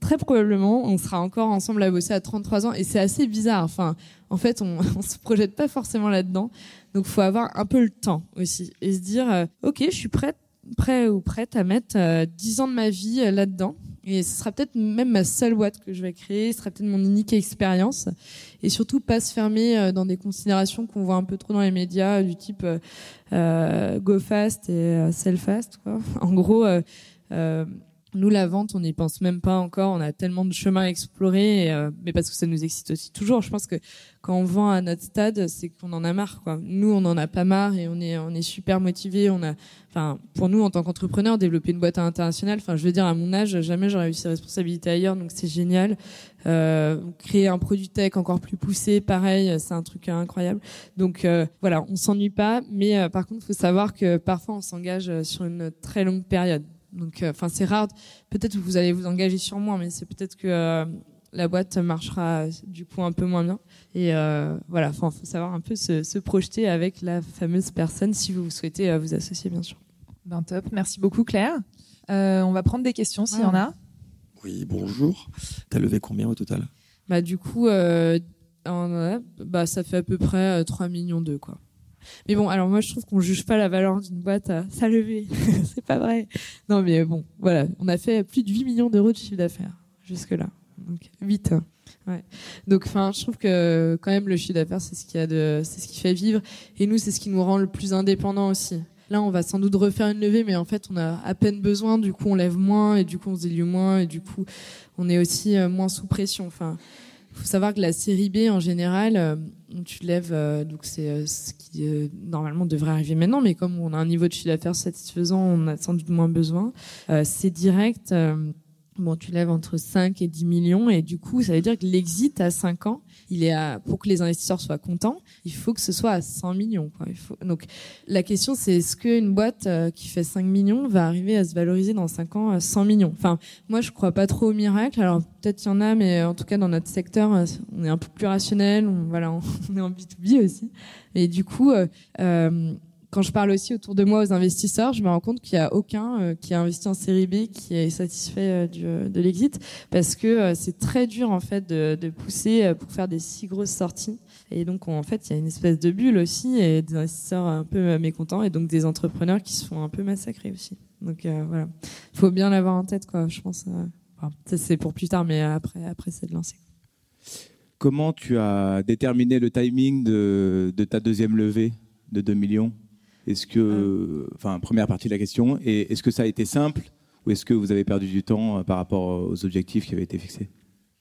très probablement, on sera encore ensemble à bosser à 33 ans. Et c'est assez bizarre. Enfin, en fait, on, on se projette pas forcément là-dedans. Donc, faut avoir un peu le temps aussi et se dire, euh, ok, je suis prête, prêt ou prête à mettre euh, 10 ans de ma vie euh, là-dedans. Et ce sera peut-être même ma seule boîte que je vais créer, ce sera peut-être mon unique expérience. Et surtout, pas se fermer euh, dans des considérations qu'on voit un peu trop dans les médias, du type euh, euh go fast et euh, sell fast. Quoi. En gros, euh, nous, la vente, on n'y pense même pas encore. On a tellement de chemin à explorer, et, mais parce que ça nous excite aussi toujours. Je pense que quand on vend à notre stade, c'est qu'on en a marre. Quoi. Nous, on en a pas marre et on est, super motivés. On a, enfin, pour nous, en tant qu'entrepreneur, développer une boîte internationale. Enfin, je veux dire, à mon âge, jamais j'aurais eu ces responsabilités ailleurs, donc c'est génial. Euh, créer un produit tech encore plus poussé, pareil, c'est un truc incroyable. Donc euh, voilà, on s'ennuie pas, mais euh, par contre, faut savoir que parfois on s'engage sur une très longue période. Donc, euh, enfin, c'est rare. Peut-être que vous allez vous engager sur moi, mais c'est peut-être que euh, la boîte marchera du coup un peu moins bien. Et euh, voilà, enfin, faut savoir un peu se, se, projeter avec la fameuse personne si vous souhaitez euh, vous associer, bien sûr. Ben top, merci beaucoup Claire. Euh, on va prendre des questions s'il y en a. Oui, bonjour. T'as levé combien au total? Bah du coup, euh, en, bah ça fait à peu près 3 millions d'euros quoi. Mais bon, alors moi je trouve qu'on juge pas la valeur d'une boîte à sa levée. c'est pas vrai. Non mais bon, voilà, on a fait plus de 8 millions d'euros de chiffre d'affaires jusque là. Donc 8. Ouais. Donc enfin, je trouve que quand même le chiffre d'affaires c'est ce qui a de c'est ce qui fait vivre et nous c'est ce qui nous rend le plus indépendant aussi. Là, on va sans doute refaire une levée, mais en fait, on a à peine besoin. Du coup, on lève moins et du coup, on se dilue moins et du coup, on est aussi euh, moins sous pression. Enfin, faut savoir que la série B en général, euh, tu lèves, euh, donc c'est euh, ce qui normalement devrait arriver maintenant, mais comme on a un niveau de chiffre d'affaires satisfaisant, on a sans doute moins besoin. C'est direct. Bon, tu lèves entre 5 et 10 millions et du coup, ça veut dire que l'exit à 5 ans, il est à, pour que les investisseurs soient contents, il faut que ce soit à 100 millions. Quoi. Il faut, donc, la question, c'est est-ce qu'une boîte euh, qui fait 5 millions va arriver à se valoriser dans 5 ans à 100 millions? Enfin, moi, je crois pas trop au miracle. Alors, peut-être il y en a, mais en tout cas, dans notre secteur, euh, on est un peu plus rationnel. On, voilà, on est en B2B aussi. Et du coup, euh, euh quand je parle aussi autour de moi aux investisseurs, je me rends compte qu'il n'y a aucun euh, qui a investi en série B qui est satisfait euh, du, de l'exit parce que euh, c'est très dur en fait de, pousser pour faire des si grosses sorties. Et donc en fait, il y a une espèce de bulle aussi et des investisseurs un peu mécontents et donc des entrepreneurs qui se font un peu massacrer aussi. Donc voilà, il faut bien l'avoir en tête quoi. Je pense. Ça c'est pour plus tard, mais après après c'est de lancer. Comment tu as déterminé le timing de, de ta deuxième levée de 2 millions? Est-ce que, enfin, première partie de la question, et est-ce que ça a été simple ou est-ce que vous avez perdu du temps euh, par rapport aux objectifs qui avaient été fixés?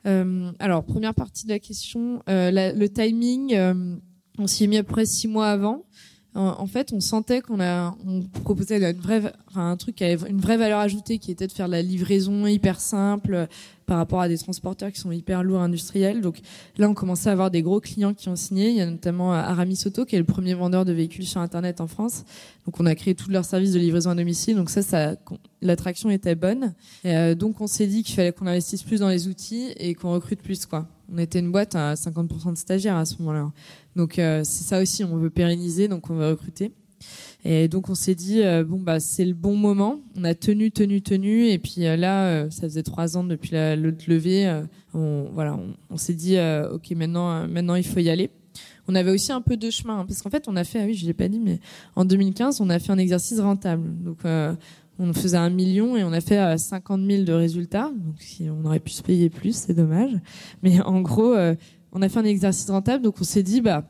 Euh, Alors, première partie de la question, euh, la, le timing, euh, on s'y est mis à peu près six mois avant. En, fait, on sentait qu'on a, on proposait une vraie, enfin, un truc qui avait une vraie valeur ajoutée, qui était de faire de la livraison hyper simple, par rapport à des transporteurs qui sont hyper lourds industriels. Donc là, on commençait à avoir des gros clients qui ont signé. Il y a notamment Aramis Auto, qui est le premier vendeur de véhicules sur Internet en France. Donc on a créé tout leur service de livraison à domicile. Donc ça, ça l'attraction était bonne. Euh, donc on s'est dit qu'il fallait qu'on investisse plus dans les outils et qu'on recrute plus. quoi. On était une boîte à 50% de stagiaires à ce moment-là. Donc euh, c'est ça aussi, on veut pérenniser, donc on veut recruter. Et donc on s'est dit bon bah c'est le bon moment. On a tenu, tenu, tenu, et puis là ça faisait trois ans depuis la, le levée. on voilà, on, s'est dit ok maintenant maintenant il faut y aller. On avait aussi un peu de chemin hein, parce qu'en fait on a fait ah oui je l'ai pas dit mais en 2015 on a fait un exercice rentable. Donc on faisait un million et on a fait 50 000 de résultats. Donc si on aurait pu se payer plus, c'est dommage. Mais en gros, on a fait un exercice rentable. Donc on s'est dit bah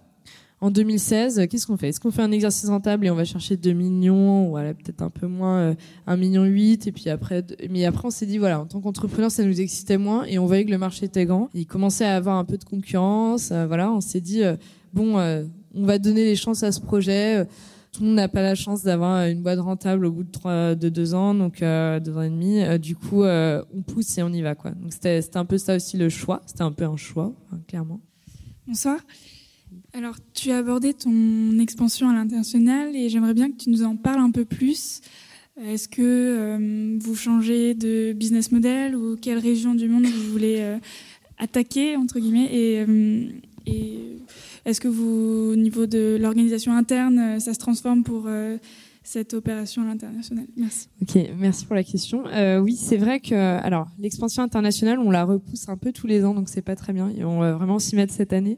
en 2016, qu'est-ce qu'on fait? Est-ce qu'on fait un exercice rentable et on va chercher 2 millions, ou voilà, peut-être un peu moins, euh, 1 million 8, et puis après, mais après on s'est dit, voilà, en tant qu'entrepreneur, ça nous excitait moins, et on voyait que le marché était grand. Il commençait à avoir un peu de concurrence, euh, voilà, on s'est dit, euh, bon, euh, on va donner les chances à ce projet. Tout le monde n'a pas la chance d'avoir une boîte rentable au bout de deux ans, donc deux ans et demi. du coup, on pousse et on y va, quoi. Donc c'était, un peu ça aussi le choix. C'était un peu un choix, hein, clairement. Bonsoir. Alors, tu as abordé ton expansion à l'international et j'aimerais bien que tu nous en parles un peu plus. Est-ce que euh, vous changez de business model ou quelle région du monde vous voulez euh, attaquer, entre guillemets Et, euh, et est-ce que vous, au niveau de l'organisation interne, ça se transforme pour cette opération à l'international? Merci. Ok, merci pour la question. Euh, oui, c'est vrai que alors l'expansion internationale, on la repousse un peu tous les ans, donc c'est pas très bien. Et on va vraiment s'y mettre cette année.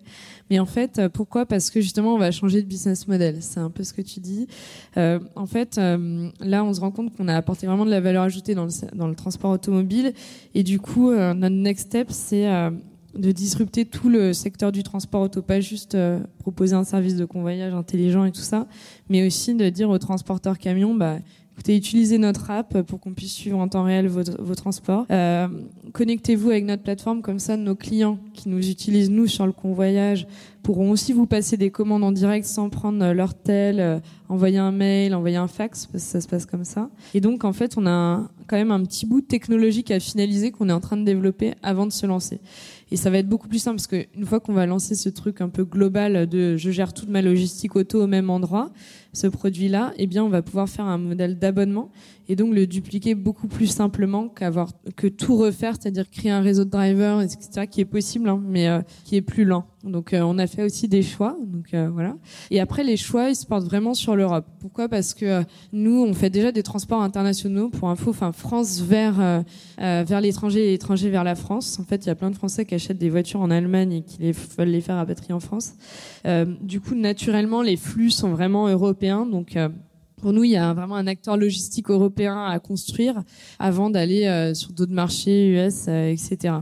Mais en fait, euh, pourquoi? Parce que justement, on va changer de business model. C'est un peu ce que tu dis. Euh, en fait, euh, là, on se rend compte qu'on a apporté vraiment de la valeur ajoutée dans le, dans le transport automobile, et du coup, euh, notre next step, c'est de disrupter tout le secteur du transport auto, pas juste euh, proposer un service de convoyage intelligent et tout ça, mais aussi de dire aux transporteurs camions, bah, écoutez, utilisez notre app pour qu'on puisse suivre en temps réel vos, transports. Euh, Connectez-vous avec notre plateforme, comme ça nos clients qui nous utilisent nous sur le convoyage pourront aussi vous passer des commandes en direct sans prendre leur tel, euh, envoyer un mail, envoyer un fax, parce que ça se passe comme ça. Et donc en fait, on a quand même un petit bout technologique à finaliser qu'on est en train de développer avant de se lancer. Et ça va être beaucoup plus simple parce qu'une fois qu'on va lancer ce truc un peu global de je gère toute ma logistique auto au même endroit, ce produit-là, eh bien, on va pouvoir faire un modèle d'abonnement et donc le dupliquer beaucoup plus simplement qu'avoir que tout refaire, c'est-à-dire créer un réseau de drivers, etc., qui est possible, hein, mais euh, qui est plus lent. Donc euh, on a fait aussi des choix, donc euh, voilà. Et après les choix, ils se portent vraiment sur l'Europe. Pourquoi? Parce que nous, on fait déjà des transports internationaux pour info, enfin France vers vers l'étranger et l'étranger vers la France. En fait, il y a plein de Français qui achètent des voitures en Allemagne et qui veulent les faire rapatrier en France. du coup, naturellement, les flux sont vraiment européens, donc pour nous, il y a vraiment un acteur logistique européen à construire avant d'aller euh, sur d'autres marchés US, euh, etc.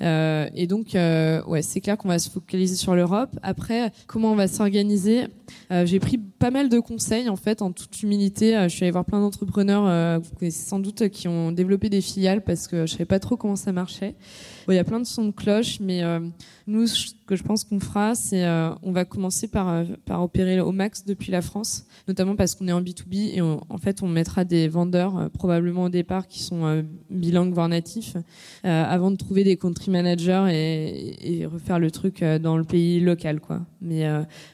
Euh, et donc, euh, ouais, c'est clair qu'on va se focaliser sur l'Europe. Après, comment on va s'organiser? J'ai pris pas mal de conseils en fait, en toute humilité. je suis allée voir plein d'entrepreneurs, vous connaissez sans doute, qui ont développé des filiales parce que je savais pas trop comment ça marchait. Bon, il y a plein de sons de cloche, mais nous, ce que je pense qu'on fera, c'est on va commencer par par opérer au max depuis la France, notamment parce qu'on est en B2B et en fait, on mettra des vendeurs probablement au départ qui sont bilingues voire natifs avant de trouver des country managers et, et, refaire le truc dans le pays local, quoi. Mais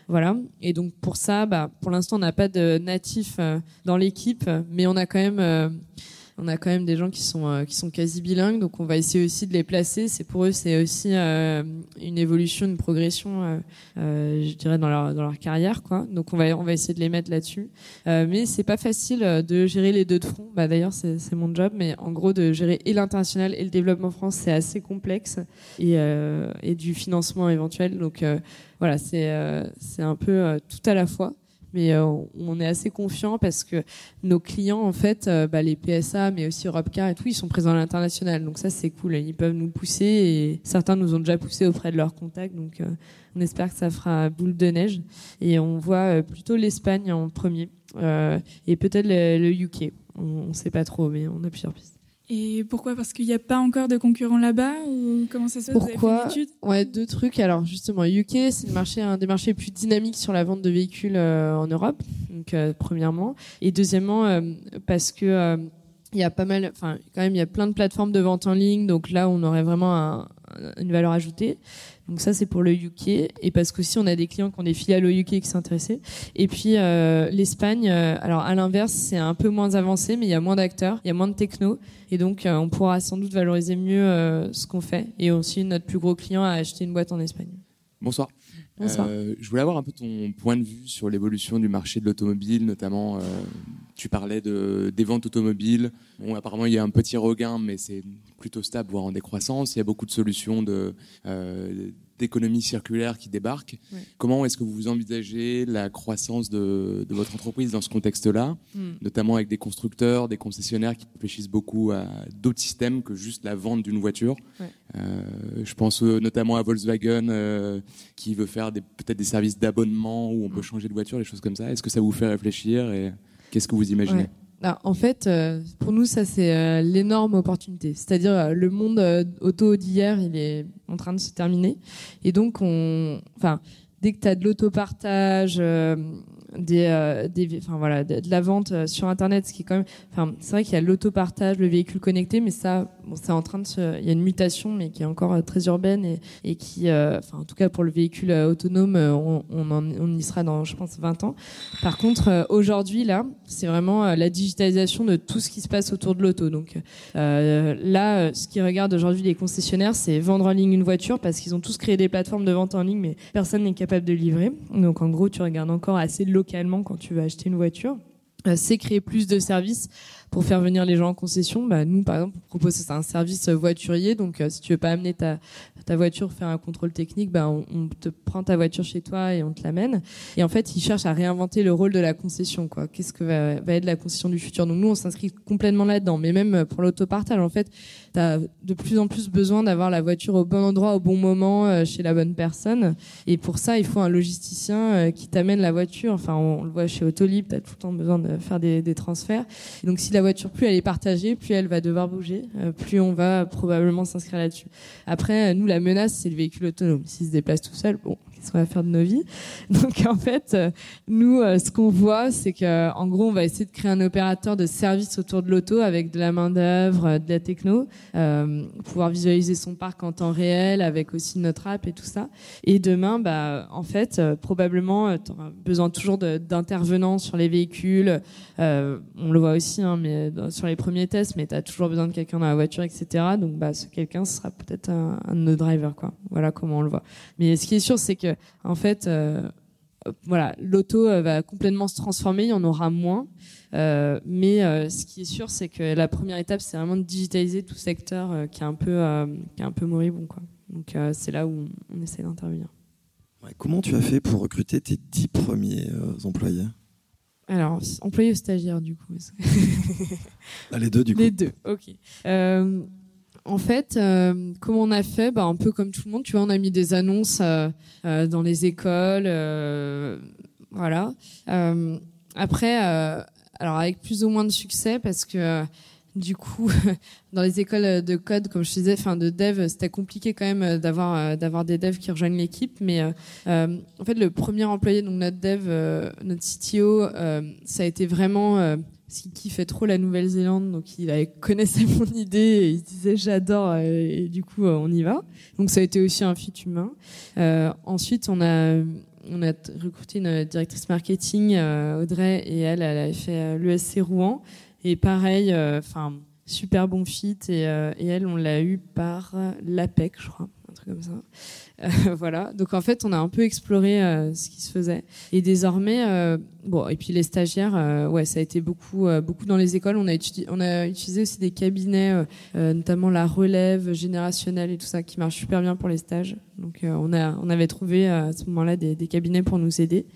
voilà. Et donc pour ça, bah, pour l'instant, on n'a pas de natifs dans l'équipe, mais on a quand même on a quand même des gens qui sont euh, qui sont quasi bilingues, donc on va essayer aussi de les placer. C'est pour eux, c'est aussi euh, une évolution, une progression, euh, je dirais dans leur dans leur carrière, quoi. Donc on va on va essayer de les mettre là-dessus. mais c'est pas facile de gérer les deux de front. Bah d'ailleurs c'est c'est mon job, mais en gros de gérer et l'international et le développement France, c'est assez complexe et et du financement éventuel. Donc voilà, c'est c'est un peu tout à la fois mais euh, on est assez confiant parce que nos clients, en fait, euh, bah, les PSA, mais aussi Europcar et tout, ils sont présents à l'international. Donc ça, c'est cool. Ils peuvent nous pousser et certains nous ont déjà poussé auprès de leurs contacts. Donc euh, on espère que ça fera boule de neige. Et on voit plutôt l'Espagne en premier et peut-être le, UK. On ne sait pas trop, mais on a plusieurs pistes. Et pourquoi? Parce qu'il n'y a pas encore de concurrents là-bas ou comment ça se passe? Pourquoi? Ouais, deux trucs. Alors justement, UK, c'est le marché, un des marchés plus dynamiques sur la vente de véhicules euh, en Europe. Donc euh, premièrement, et deuxièmement euh, parce que il y a pas mal, enfin quand même, il y a plein de plateformes de vente en ligne. Donc là, on aurait vraiment un, une valeur ajoutée. Donc ça c'est pour le UK et parce qu'aussi on a des clients qui ont des filiales au UK qui s'intéressaient. Et puis euh, l'Espagne, euh, alors à l'inverse c'est un peu moins avancé mais il y a moins d'acteurs, il y a moins de techno et donc euh, on pourra sans doute valoriser mieux ce qu'on fait. Et aussi notre plus gros client a acheté une boîte en Espagne. Bonsoir. Bonsoir. Je voulais avoir un peu ton point de vue sur l'évolution du marché de l'automobile, notamment. Tu parlais de, des ventes automobiles. Bon, apparemment, il y a un petit regain, mais c'est plutôt stable, voire en décroissance. Il y a beaucoup de solutions de, euh, d'économie circulaire qui débarquent. Comment est-ce que vous envisagez la croissance de, de votre entreprise dans ce contexte-là, Hmm. notamment avec des constructeurs, des concessionnaires qui réfléchissent beaucoup à d'autres systèmes que juste la vente d'une voiture. Euh, Je pense euh, notamment à Volkswagen euh, qui veut faire des- peut-être des services d'abonnement où on Hmm. peut changer de voiture, des choses comme ça. Est-ce que ça vous fait réfléchir et qu'est-ce que vous imaginez? Ouais. Ah, en fait, euh, pour nous, ça c'est euh, l'énorme opportunité. C'est-à-dire euh, le monde auto d'hier, il est en train de se terminer, et donc on, enfin, dès que tu as de l'autopartage, des, euh, voilà, de, la vente euh, sur Internet, ce qui est quand même, enfin, c'est vrai qu'il y a l'autopartage, le véhicule connecté, mais ça, c'est en train de il y a une mutation, mais qui est encore euh, très urbaine et, et qui, en tout cas pour le véhicule autonome, on, on, y sera dans, je pense, 20 ans. Par contre, aujourd'hui, là, c'est vraiment la digitalisation de tout ce qui se passe autour de l'auto. Donc là, ce qui regardent aujourd'hui les concessionnaires, c'est vendre en ligne une voiture parce qu'ils ont tous créé des plateformes de vente en ligne, mais personne n'est capable de livrer. Donc en gros, tu regardes encore assez localement quand tu veux acheter une voiture. Euh, c'est créer plus de services pour faire venir les gens en concession. Bah, nous, par exemple, on propose un service voiturier. Donc, euh, si tu veux pas amener ta, ta voiture faire un contrôle technique, bah, on, te prend ta voiture chez toi et on te l'amène. Et en fait, ils cherchent à réinventer le rôle de la concession. Qu'est-ce que va, va être la concession du futur? Donc nous, on s'inscrit complètement là-dedans. Mais même pour l'autopartage, en fait, tu as de plus en plus besoin d'avoir la voiture au bon endroit, au bon moment, euh, chez la bonne personne. Et pour ça, il faut un logisticien euh, qui t'amène la voiture. Enfin, on, le voit chez Autolib, tu as tout le temps besoin de faire des, des transferts. Et donc si la voiture, plus elle est partagée, plus elle va devoir bouger, euh, plus on va probablement s'inscrire là-dessus. Après, nous, la menace, c'est le véhicule autonome. S'il se déplace tout seul, bon, qu'est-ce qu'on va faire de nos vies Donc en fait, euh, nous, euh, ce qu'on voit, c'est que en gros, on va essayer de créer un opérateur de service autour de l'auto avec de la main d'œuvre, euh, de la techno, pouvoir visualiser son parc en temps réel, avec aussi notre app et tout ça. Et demain, bah, en fait, probablement, tu auras besoin toujours d'intervenants sur les véhicules. On le voit aussi, hein, mais sur les premiers tests, mais tu as toujours besoin de quelqu'un dans la voiture, etc. Donc, bah, ce quelqu'un, ce sera peut-être un, un de nos drivers, quoi. Voilà comment on le voit. Mais ce qui est sûr, c'est que, en fait, euh, voilà, l'auto euh, va complètement se transformer, il y en aura moins. Euh, mais euh, ce qui est sûr, c'est que la première étape, c'est vraiment de digitaliser tout secteur euh, qui est un peu, qui est un peu moribond, quoi. Donc, c'est là où on, on essaie d'intervenir. Ouais, comment tu as fait pour recruter tes dix premiers employés? Alors, employé ou stagiaire, du coup Ah, Les deux, du coup. Les deux, ok. En fait, euh, comment on a fait? Bah, Un peu comme tout le monde, tu vois, on a mis des annonces euh, euh, dans les écoles, voilà. Après, alors avec plus ou moins de succès, parce que du coup, dans les écoles de code, comme je disais, de dev, c'était compliqué quand même d'avoir des devs qui rejoignent l'équipe. Mais en fait, le premier employé, donc notre dev, notre CTO, ça a été vraiment parce qu'il kiffait trop la Nouvelle-Zélande, donc il connaissait mon idée et il disait j'adore euh, et du coup euh, on y va. Donc ça a été aussi un fit humain. Euh, ensuite on a on a recruté une directrice marketing Audrey et elle elle avait fait l'ESC Rouen et pareil enfin super bon fit et, et elle on l'a eu par l'APEC je crois comme ça. Euh, voilà. Donc en fait, on a un peu exploré euh, ce qui se faisait. Et désormais, euh, bon, et puis les stagiaires, ouais, ça a été beaucoup, beaucoup dans les écoles. On a, on a utilisé aussi des cabinets, notamment la relève générationnelle et tout ça, qui marche super bien pour les stages. Donc on a, on avait trouvé à ce moment-là des cabinets pour nous aider.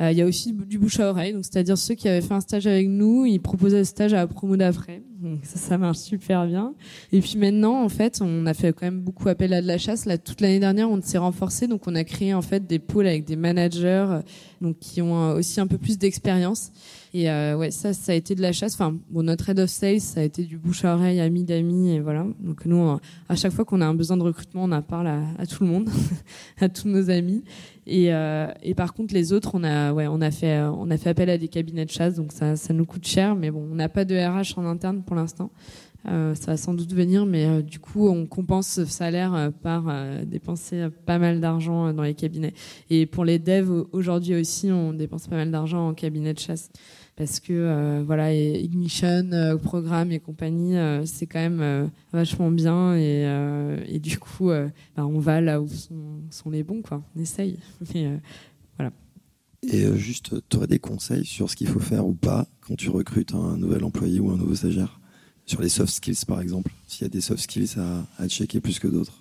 Euh, Il y a aussi du bouche à oreille, donc c'est-à-dire ceux qui avaient fait un stage avec nous, ils proposaient le stage à la promo d'après. Ça, ça marche super bien. Et puis maintenant, en fait, on a fait quand même beaucoup appel à de la chasse. Là, toute l'année dernière, on s'est renforcé, donc on a créé en fait des pôles avec des managers, euh, donc qui ont euh, aussi un peu plus d'expérience. Et ouais, ça, ça a été de la chasse. Enfin, bon, notre head of sales, ça a été du bouche à oreille, ami d'amis, et voilà. Donc nous, à chaque fois qu'on a un besoin de recrutement, on en parle à tout le monde, à tous nos amis. Et, euh, et par contre, les autres, euh, on a fait appel à des cabinets de chasse, donc ça, nous coûte cher, mais bon, on n'a pas de RH en interne pour l'instant. Euh, ça va sans doute venir, mais du coup, on compense ce salaire par dépenser pas mal d'argent dans les cabinets. Et pour les devs, aujourd'hui aussi, on dépense pas mal d'argent en cabinet de chasse. Parce que, voilà, et Ignition, programme et compagnie, c'est quand même vachement bien. Et, du coup, bah, on va là où sont, sont, les bons, quoi. On essaye. Mais voilà. Et juste, tu aurais des conseils sur ce qu'il faut faire ou pas quand tu recrutes un nouvel employé ou un nouveau stagiaire? Sur les soft skills, par exemple, s'il y a des soft skills à, checker plus que d'autres.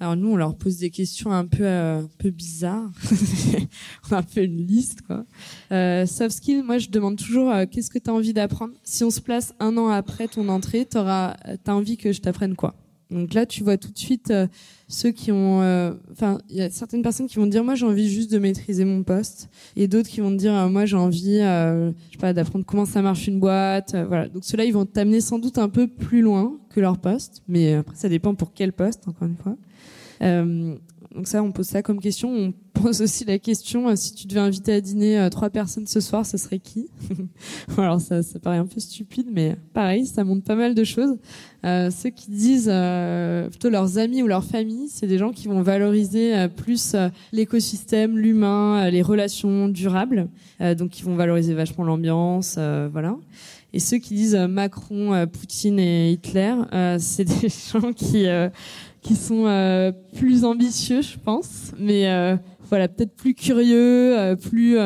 Alors nous, on leur pose des questions un peu, euh, un peu bizarres. on a un peu une liste, quoi. Euh, soft skills, moi, je demande toujours euh, qu'est-ce que tu as envie d'apprendre? Si on se place un an après ton entrée, tu as envie que je t'apprenne quoi? Donc là, tu vois tout de suite euh, ceux qui ont, euh, enfin, il y a certaines personnes qui vont dire moi j'ai envie juste de maîtriser mon poste, et d'autres qui vont dire euh, moi j'ai envie, je sais pas, d'apprendre comment ça marche une boîte, voilà. Donc ceux-là, ils vont t'amener sans doute un peu plus loin que leur poste, mais après ça dépend pour quel poste, encore une fois. Donc ça, on pose ça comme question. On pose aussi la question euh, si tu devais inviter à dîner euh, trois personnes ce soir, ce serait qui Alors ça, ça paraît un peu stupide, mais pareil, ça montre pas mal de choses. Euh, ceux qui disent euh, plutôt leurs amis ou leur famille, c'est des gens qui vont valoriser plus l'écosystème, l'humain, les relations durables. donc ils vont valoriser vachement l'ambiance, voilà. Et ceux qui disent Macron, Poutine et Hitler, c'est des gens qui qui sont euh, plus ambitieux, je pense, mais euh, voilà, peut-être plus curieux, euh, plus,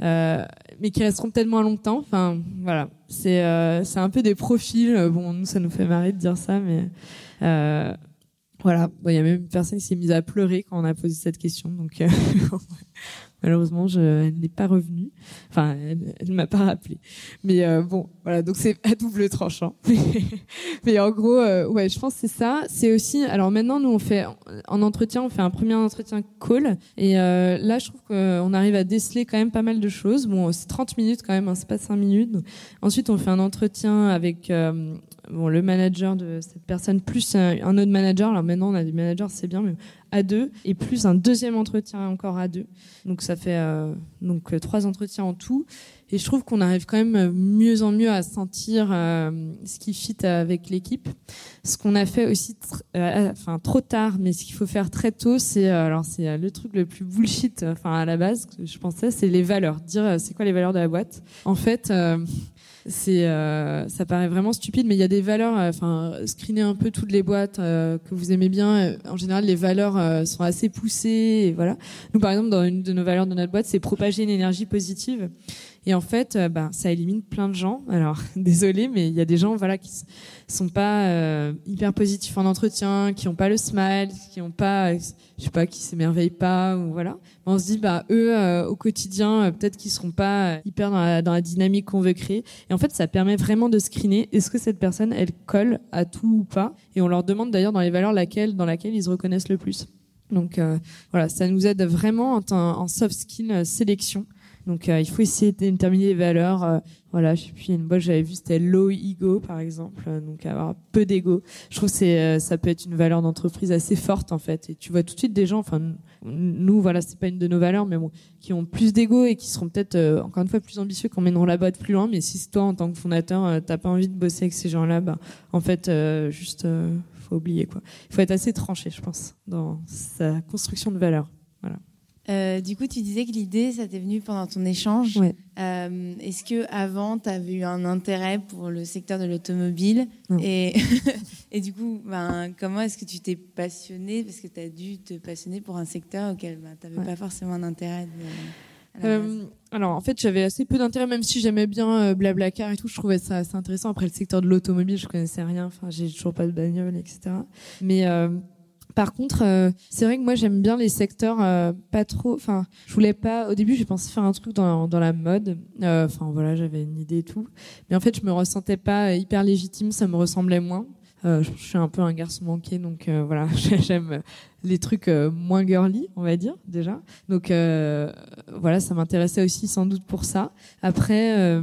mais qui resteront peut-être moins longtemps. Enfin, voilà, c'est c'est un peu des profils. Bon, nous, ça nous fait marrer de dire ça, mais voilà. Il y a même une personne qui s'est mise à pleurer quand on a posé cette question, donc Malheureusement, je, elle n'est pas revenue. Enfin, elle, ne m'a pas rappelé. Mais euh, bon, voilà, donc c'est à double tranchant. Mais, en gros, euh, ouais, je pense que c'est ça. C'est aussi, alors maintenant, nous, on fait en entretien, on fait un premier entretien call. Et euh, là, je trouve qu'on arrive à déceler quand même pas mal de choses. Bon, c'est 30 minutes quand même, hein, c'est pas 5 minutes. ensuite, on fait un entretien avec bon, le manager de cette personne plus un, autre manager. Alors maintenant, on a des managers, c'est bien, mais à deux et plus un deuxième entretien encore à deux. Donc ça fait euh, donc euh, trois entretiens en tout. Et je trouve qu'on arrive quand même mieux en mieux à sentir euh, ce qui fit avec l'équipe. Ce qu'on a fait aussi, enfin trop tard, mais ce qu'il faut faire très tôt, c'est alors c'est le truc le plus bullshit, enfin à la base, je pensais, c'est les valeurs. Dire c'est quoi les valeurs de la boîte? En fait, c'est euh, ça paraît vraiment stupide mais il y a des valeurs euh, enfin screener un peu toutes les boîtes euh, que vous aimez bien. En général les valeurs sont assez poussées et voilà. Nous par exemple dans une de nos valeurs de notre boîte c'est propager une énergie positive et en fait, euh, bah, ça élimine plein de gens. Alors, désolé, mais il y a des gens, voilà, qui sont pas euh, hyper positifs en entretien, qui ont pas le smile, qui ont pas, je sais pas, qui s'émerveillent pas, ou voilà. on se dit, bah eux, euh, au quotidien, peut-être qu'ils seront pas hyper dans la, dans la dynamique qu'on veut créer. Et en fait, ça permet vraiment de screener est-ce que cette personne, elle colle à tout ou pas? Et on leur demande d'ailleurs dans les valeurs laquelle, dans laquelle ils se reconnaissent le plus. Donc voilà, ça nous aide vraiment en, en soft skill sélection donc euh, il faut essayer de déterminer les valeurs. Euh, voilà, je sais plus, une boîte j'avais vu c'était low ego par exemple, euh, donc avoir peu d'ego. Je trouve que c'est ça peut être une valeur d'entreprise assez forte en fait. Et tu vois tout de suite des gens, enfin nous voilà, c'est pas une de nos valeurs, mais bon, qui ont plus d'ego et qui seront peut-être encore une fois plus ambitieux, qu'on mèneront la boîte plus loin. Mais si toi en tant que fondateur t'as pas envie de bosser avec ces gens-là, bah en fait juste faut oublier quoi. Il faut être assez tranché, je pense, dans sa construction de valeurs. Voilà. Euh, du coup, tu disais que l'idée, ça t'est venu pendant ton échange. Euh, est-ce que avant, tu avais eu un intérêt pour le secteur de l'automobile et, et du coup, ben, comment est-ce que tu t'es passionné? Parce que tu as dû te passionner pour un secteur auquel ben, tu n'avais pas forcément d'intérêt. Euh, alors en fait j'avais assez peu d'intérêt même si j'aimais bien Blablacar et tout je trouvais ça assez intéressant. Après le secteur de l'automobile je connaissais rien enfin j'ai toujours pas de bagnole etc mais par contre, euh, c'est vrai que moi j'aime bien les secteurs euh, pas trop. Enfin, je voulais pas. Au début, j'ai pensé faire un truc dans, dans la mode. Euh, enfin voilà, j'avais une idée et tout. Mais en fait, je me ressentais pas hyper légitime. Ça me ressemblait moins. je suis un peu un garçon manqué, donc voilà, j'aime les trucs moins girly, on va dire déjà. Donc voilà, ça m'intéressait aussi sans doute pour ça. Après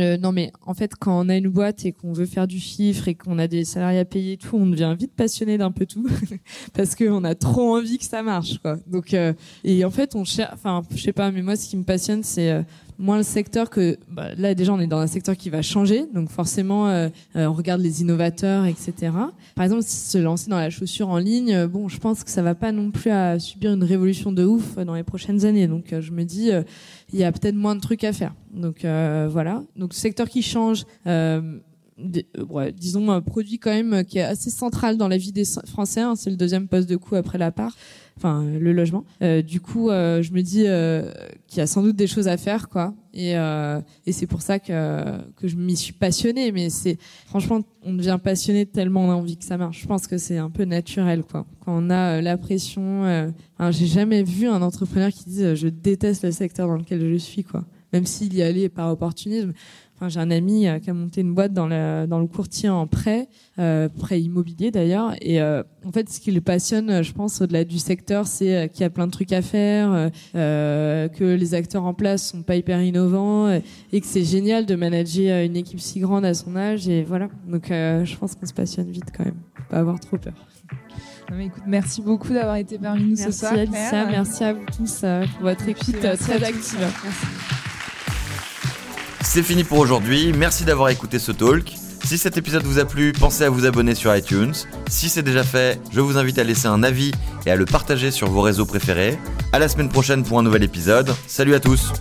euh, non, mais en fait, quand on a une boîte et qu'on veut faire du chiffre et qu'on a des salariés à payer et tout, on devient vite passionné d'un peu tout parce qu'on a trop envie que ça marche, quoi. Donc, euh, et en fait, on cherche, enfin, je sais pas, mais moi, ce qui me passionne, c'est euh, moins le secteur que bah, là déjà on est dans un secteur qui va changer, donc forcément on regarde les innovateurs, etc. Par exemple, se lancer dans la chaussure en ligne, bon, je pense que ça va pas non plus à subir une révolution de ouf dans les prochaines années. Donc je me dis, il y a peut-être moins de trucs à faire. Donc voilà. Donc secteur qui change. Ouais, disons un produit quand même qui est assez central dans la vie des Français. Hein, c'est le deuxième poste de coût après la part enfin le logement. Euh, du coup, euh, je me dis euh, qu'il y a sans doute des choses à faire, quoi. Et, et c'est pour ça que que je m'y suis passionnée. Mais c'est franchement, on devient passionné tellement on a envie que ça marche. Je pense que c'est un peu naturel, quoi. Quand on a la pression, j'ai jamais vu un entrepreneur qui dise je déteste le secteur dans lequel je suis, quoi. Même s'il y allait par opportunisme j'ai un ami euh, qui a monté une boîte dans le, dans le courtier en prêt, euh, prêt immobilier d'ailleurs. Et euh, en fait, ce qui le passionne, je pense, au-delà du secteur, c'est qu'il y a plein de trucs à faire, que les acteurs en place sont pas hyper innovants et que c'est génial de manager une équipe si grande à son âge. Et voilà. Donc, je pense qu'on se passionne vite quand même. Pas avoir trop peur. écoute, merci beaucoup d'avoir été parmi nous ce soir. Merci Alicia, merci à vous tous pour votre écoute très active. Merci. C'est fini pour aujourd'hui, merci d'avoir écouté ce talk. Si cet épisode vous a plu, pensez à vous abonner sur iTunes. Si c'est déjà fait, je vous invite à laisser un avis et à le partager sur vos réseaux préférés. À la semaine prochaine pour un nouvel épisode. Salut à tous!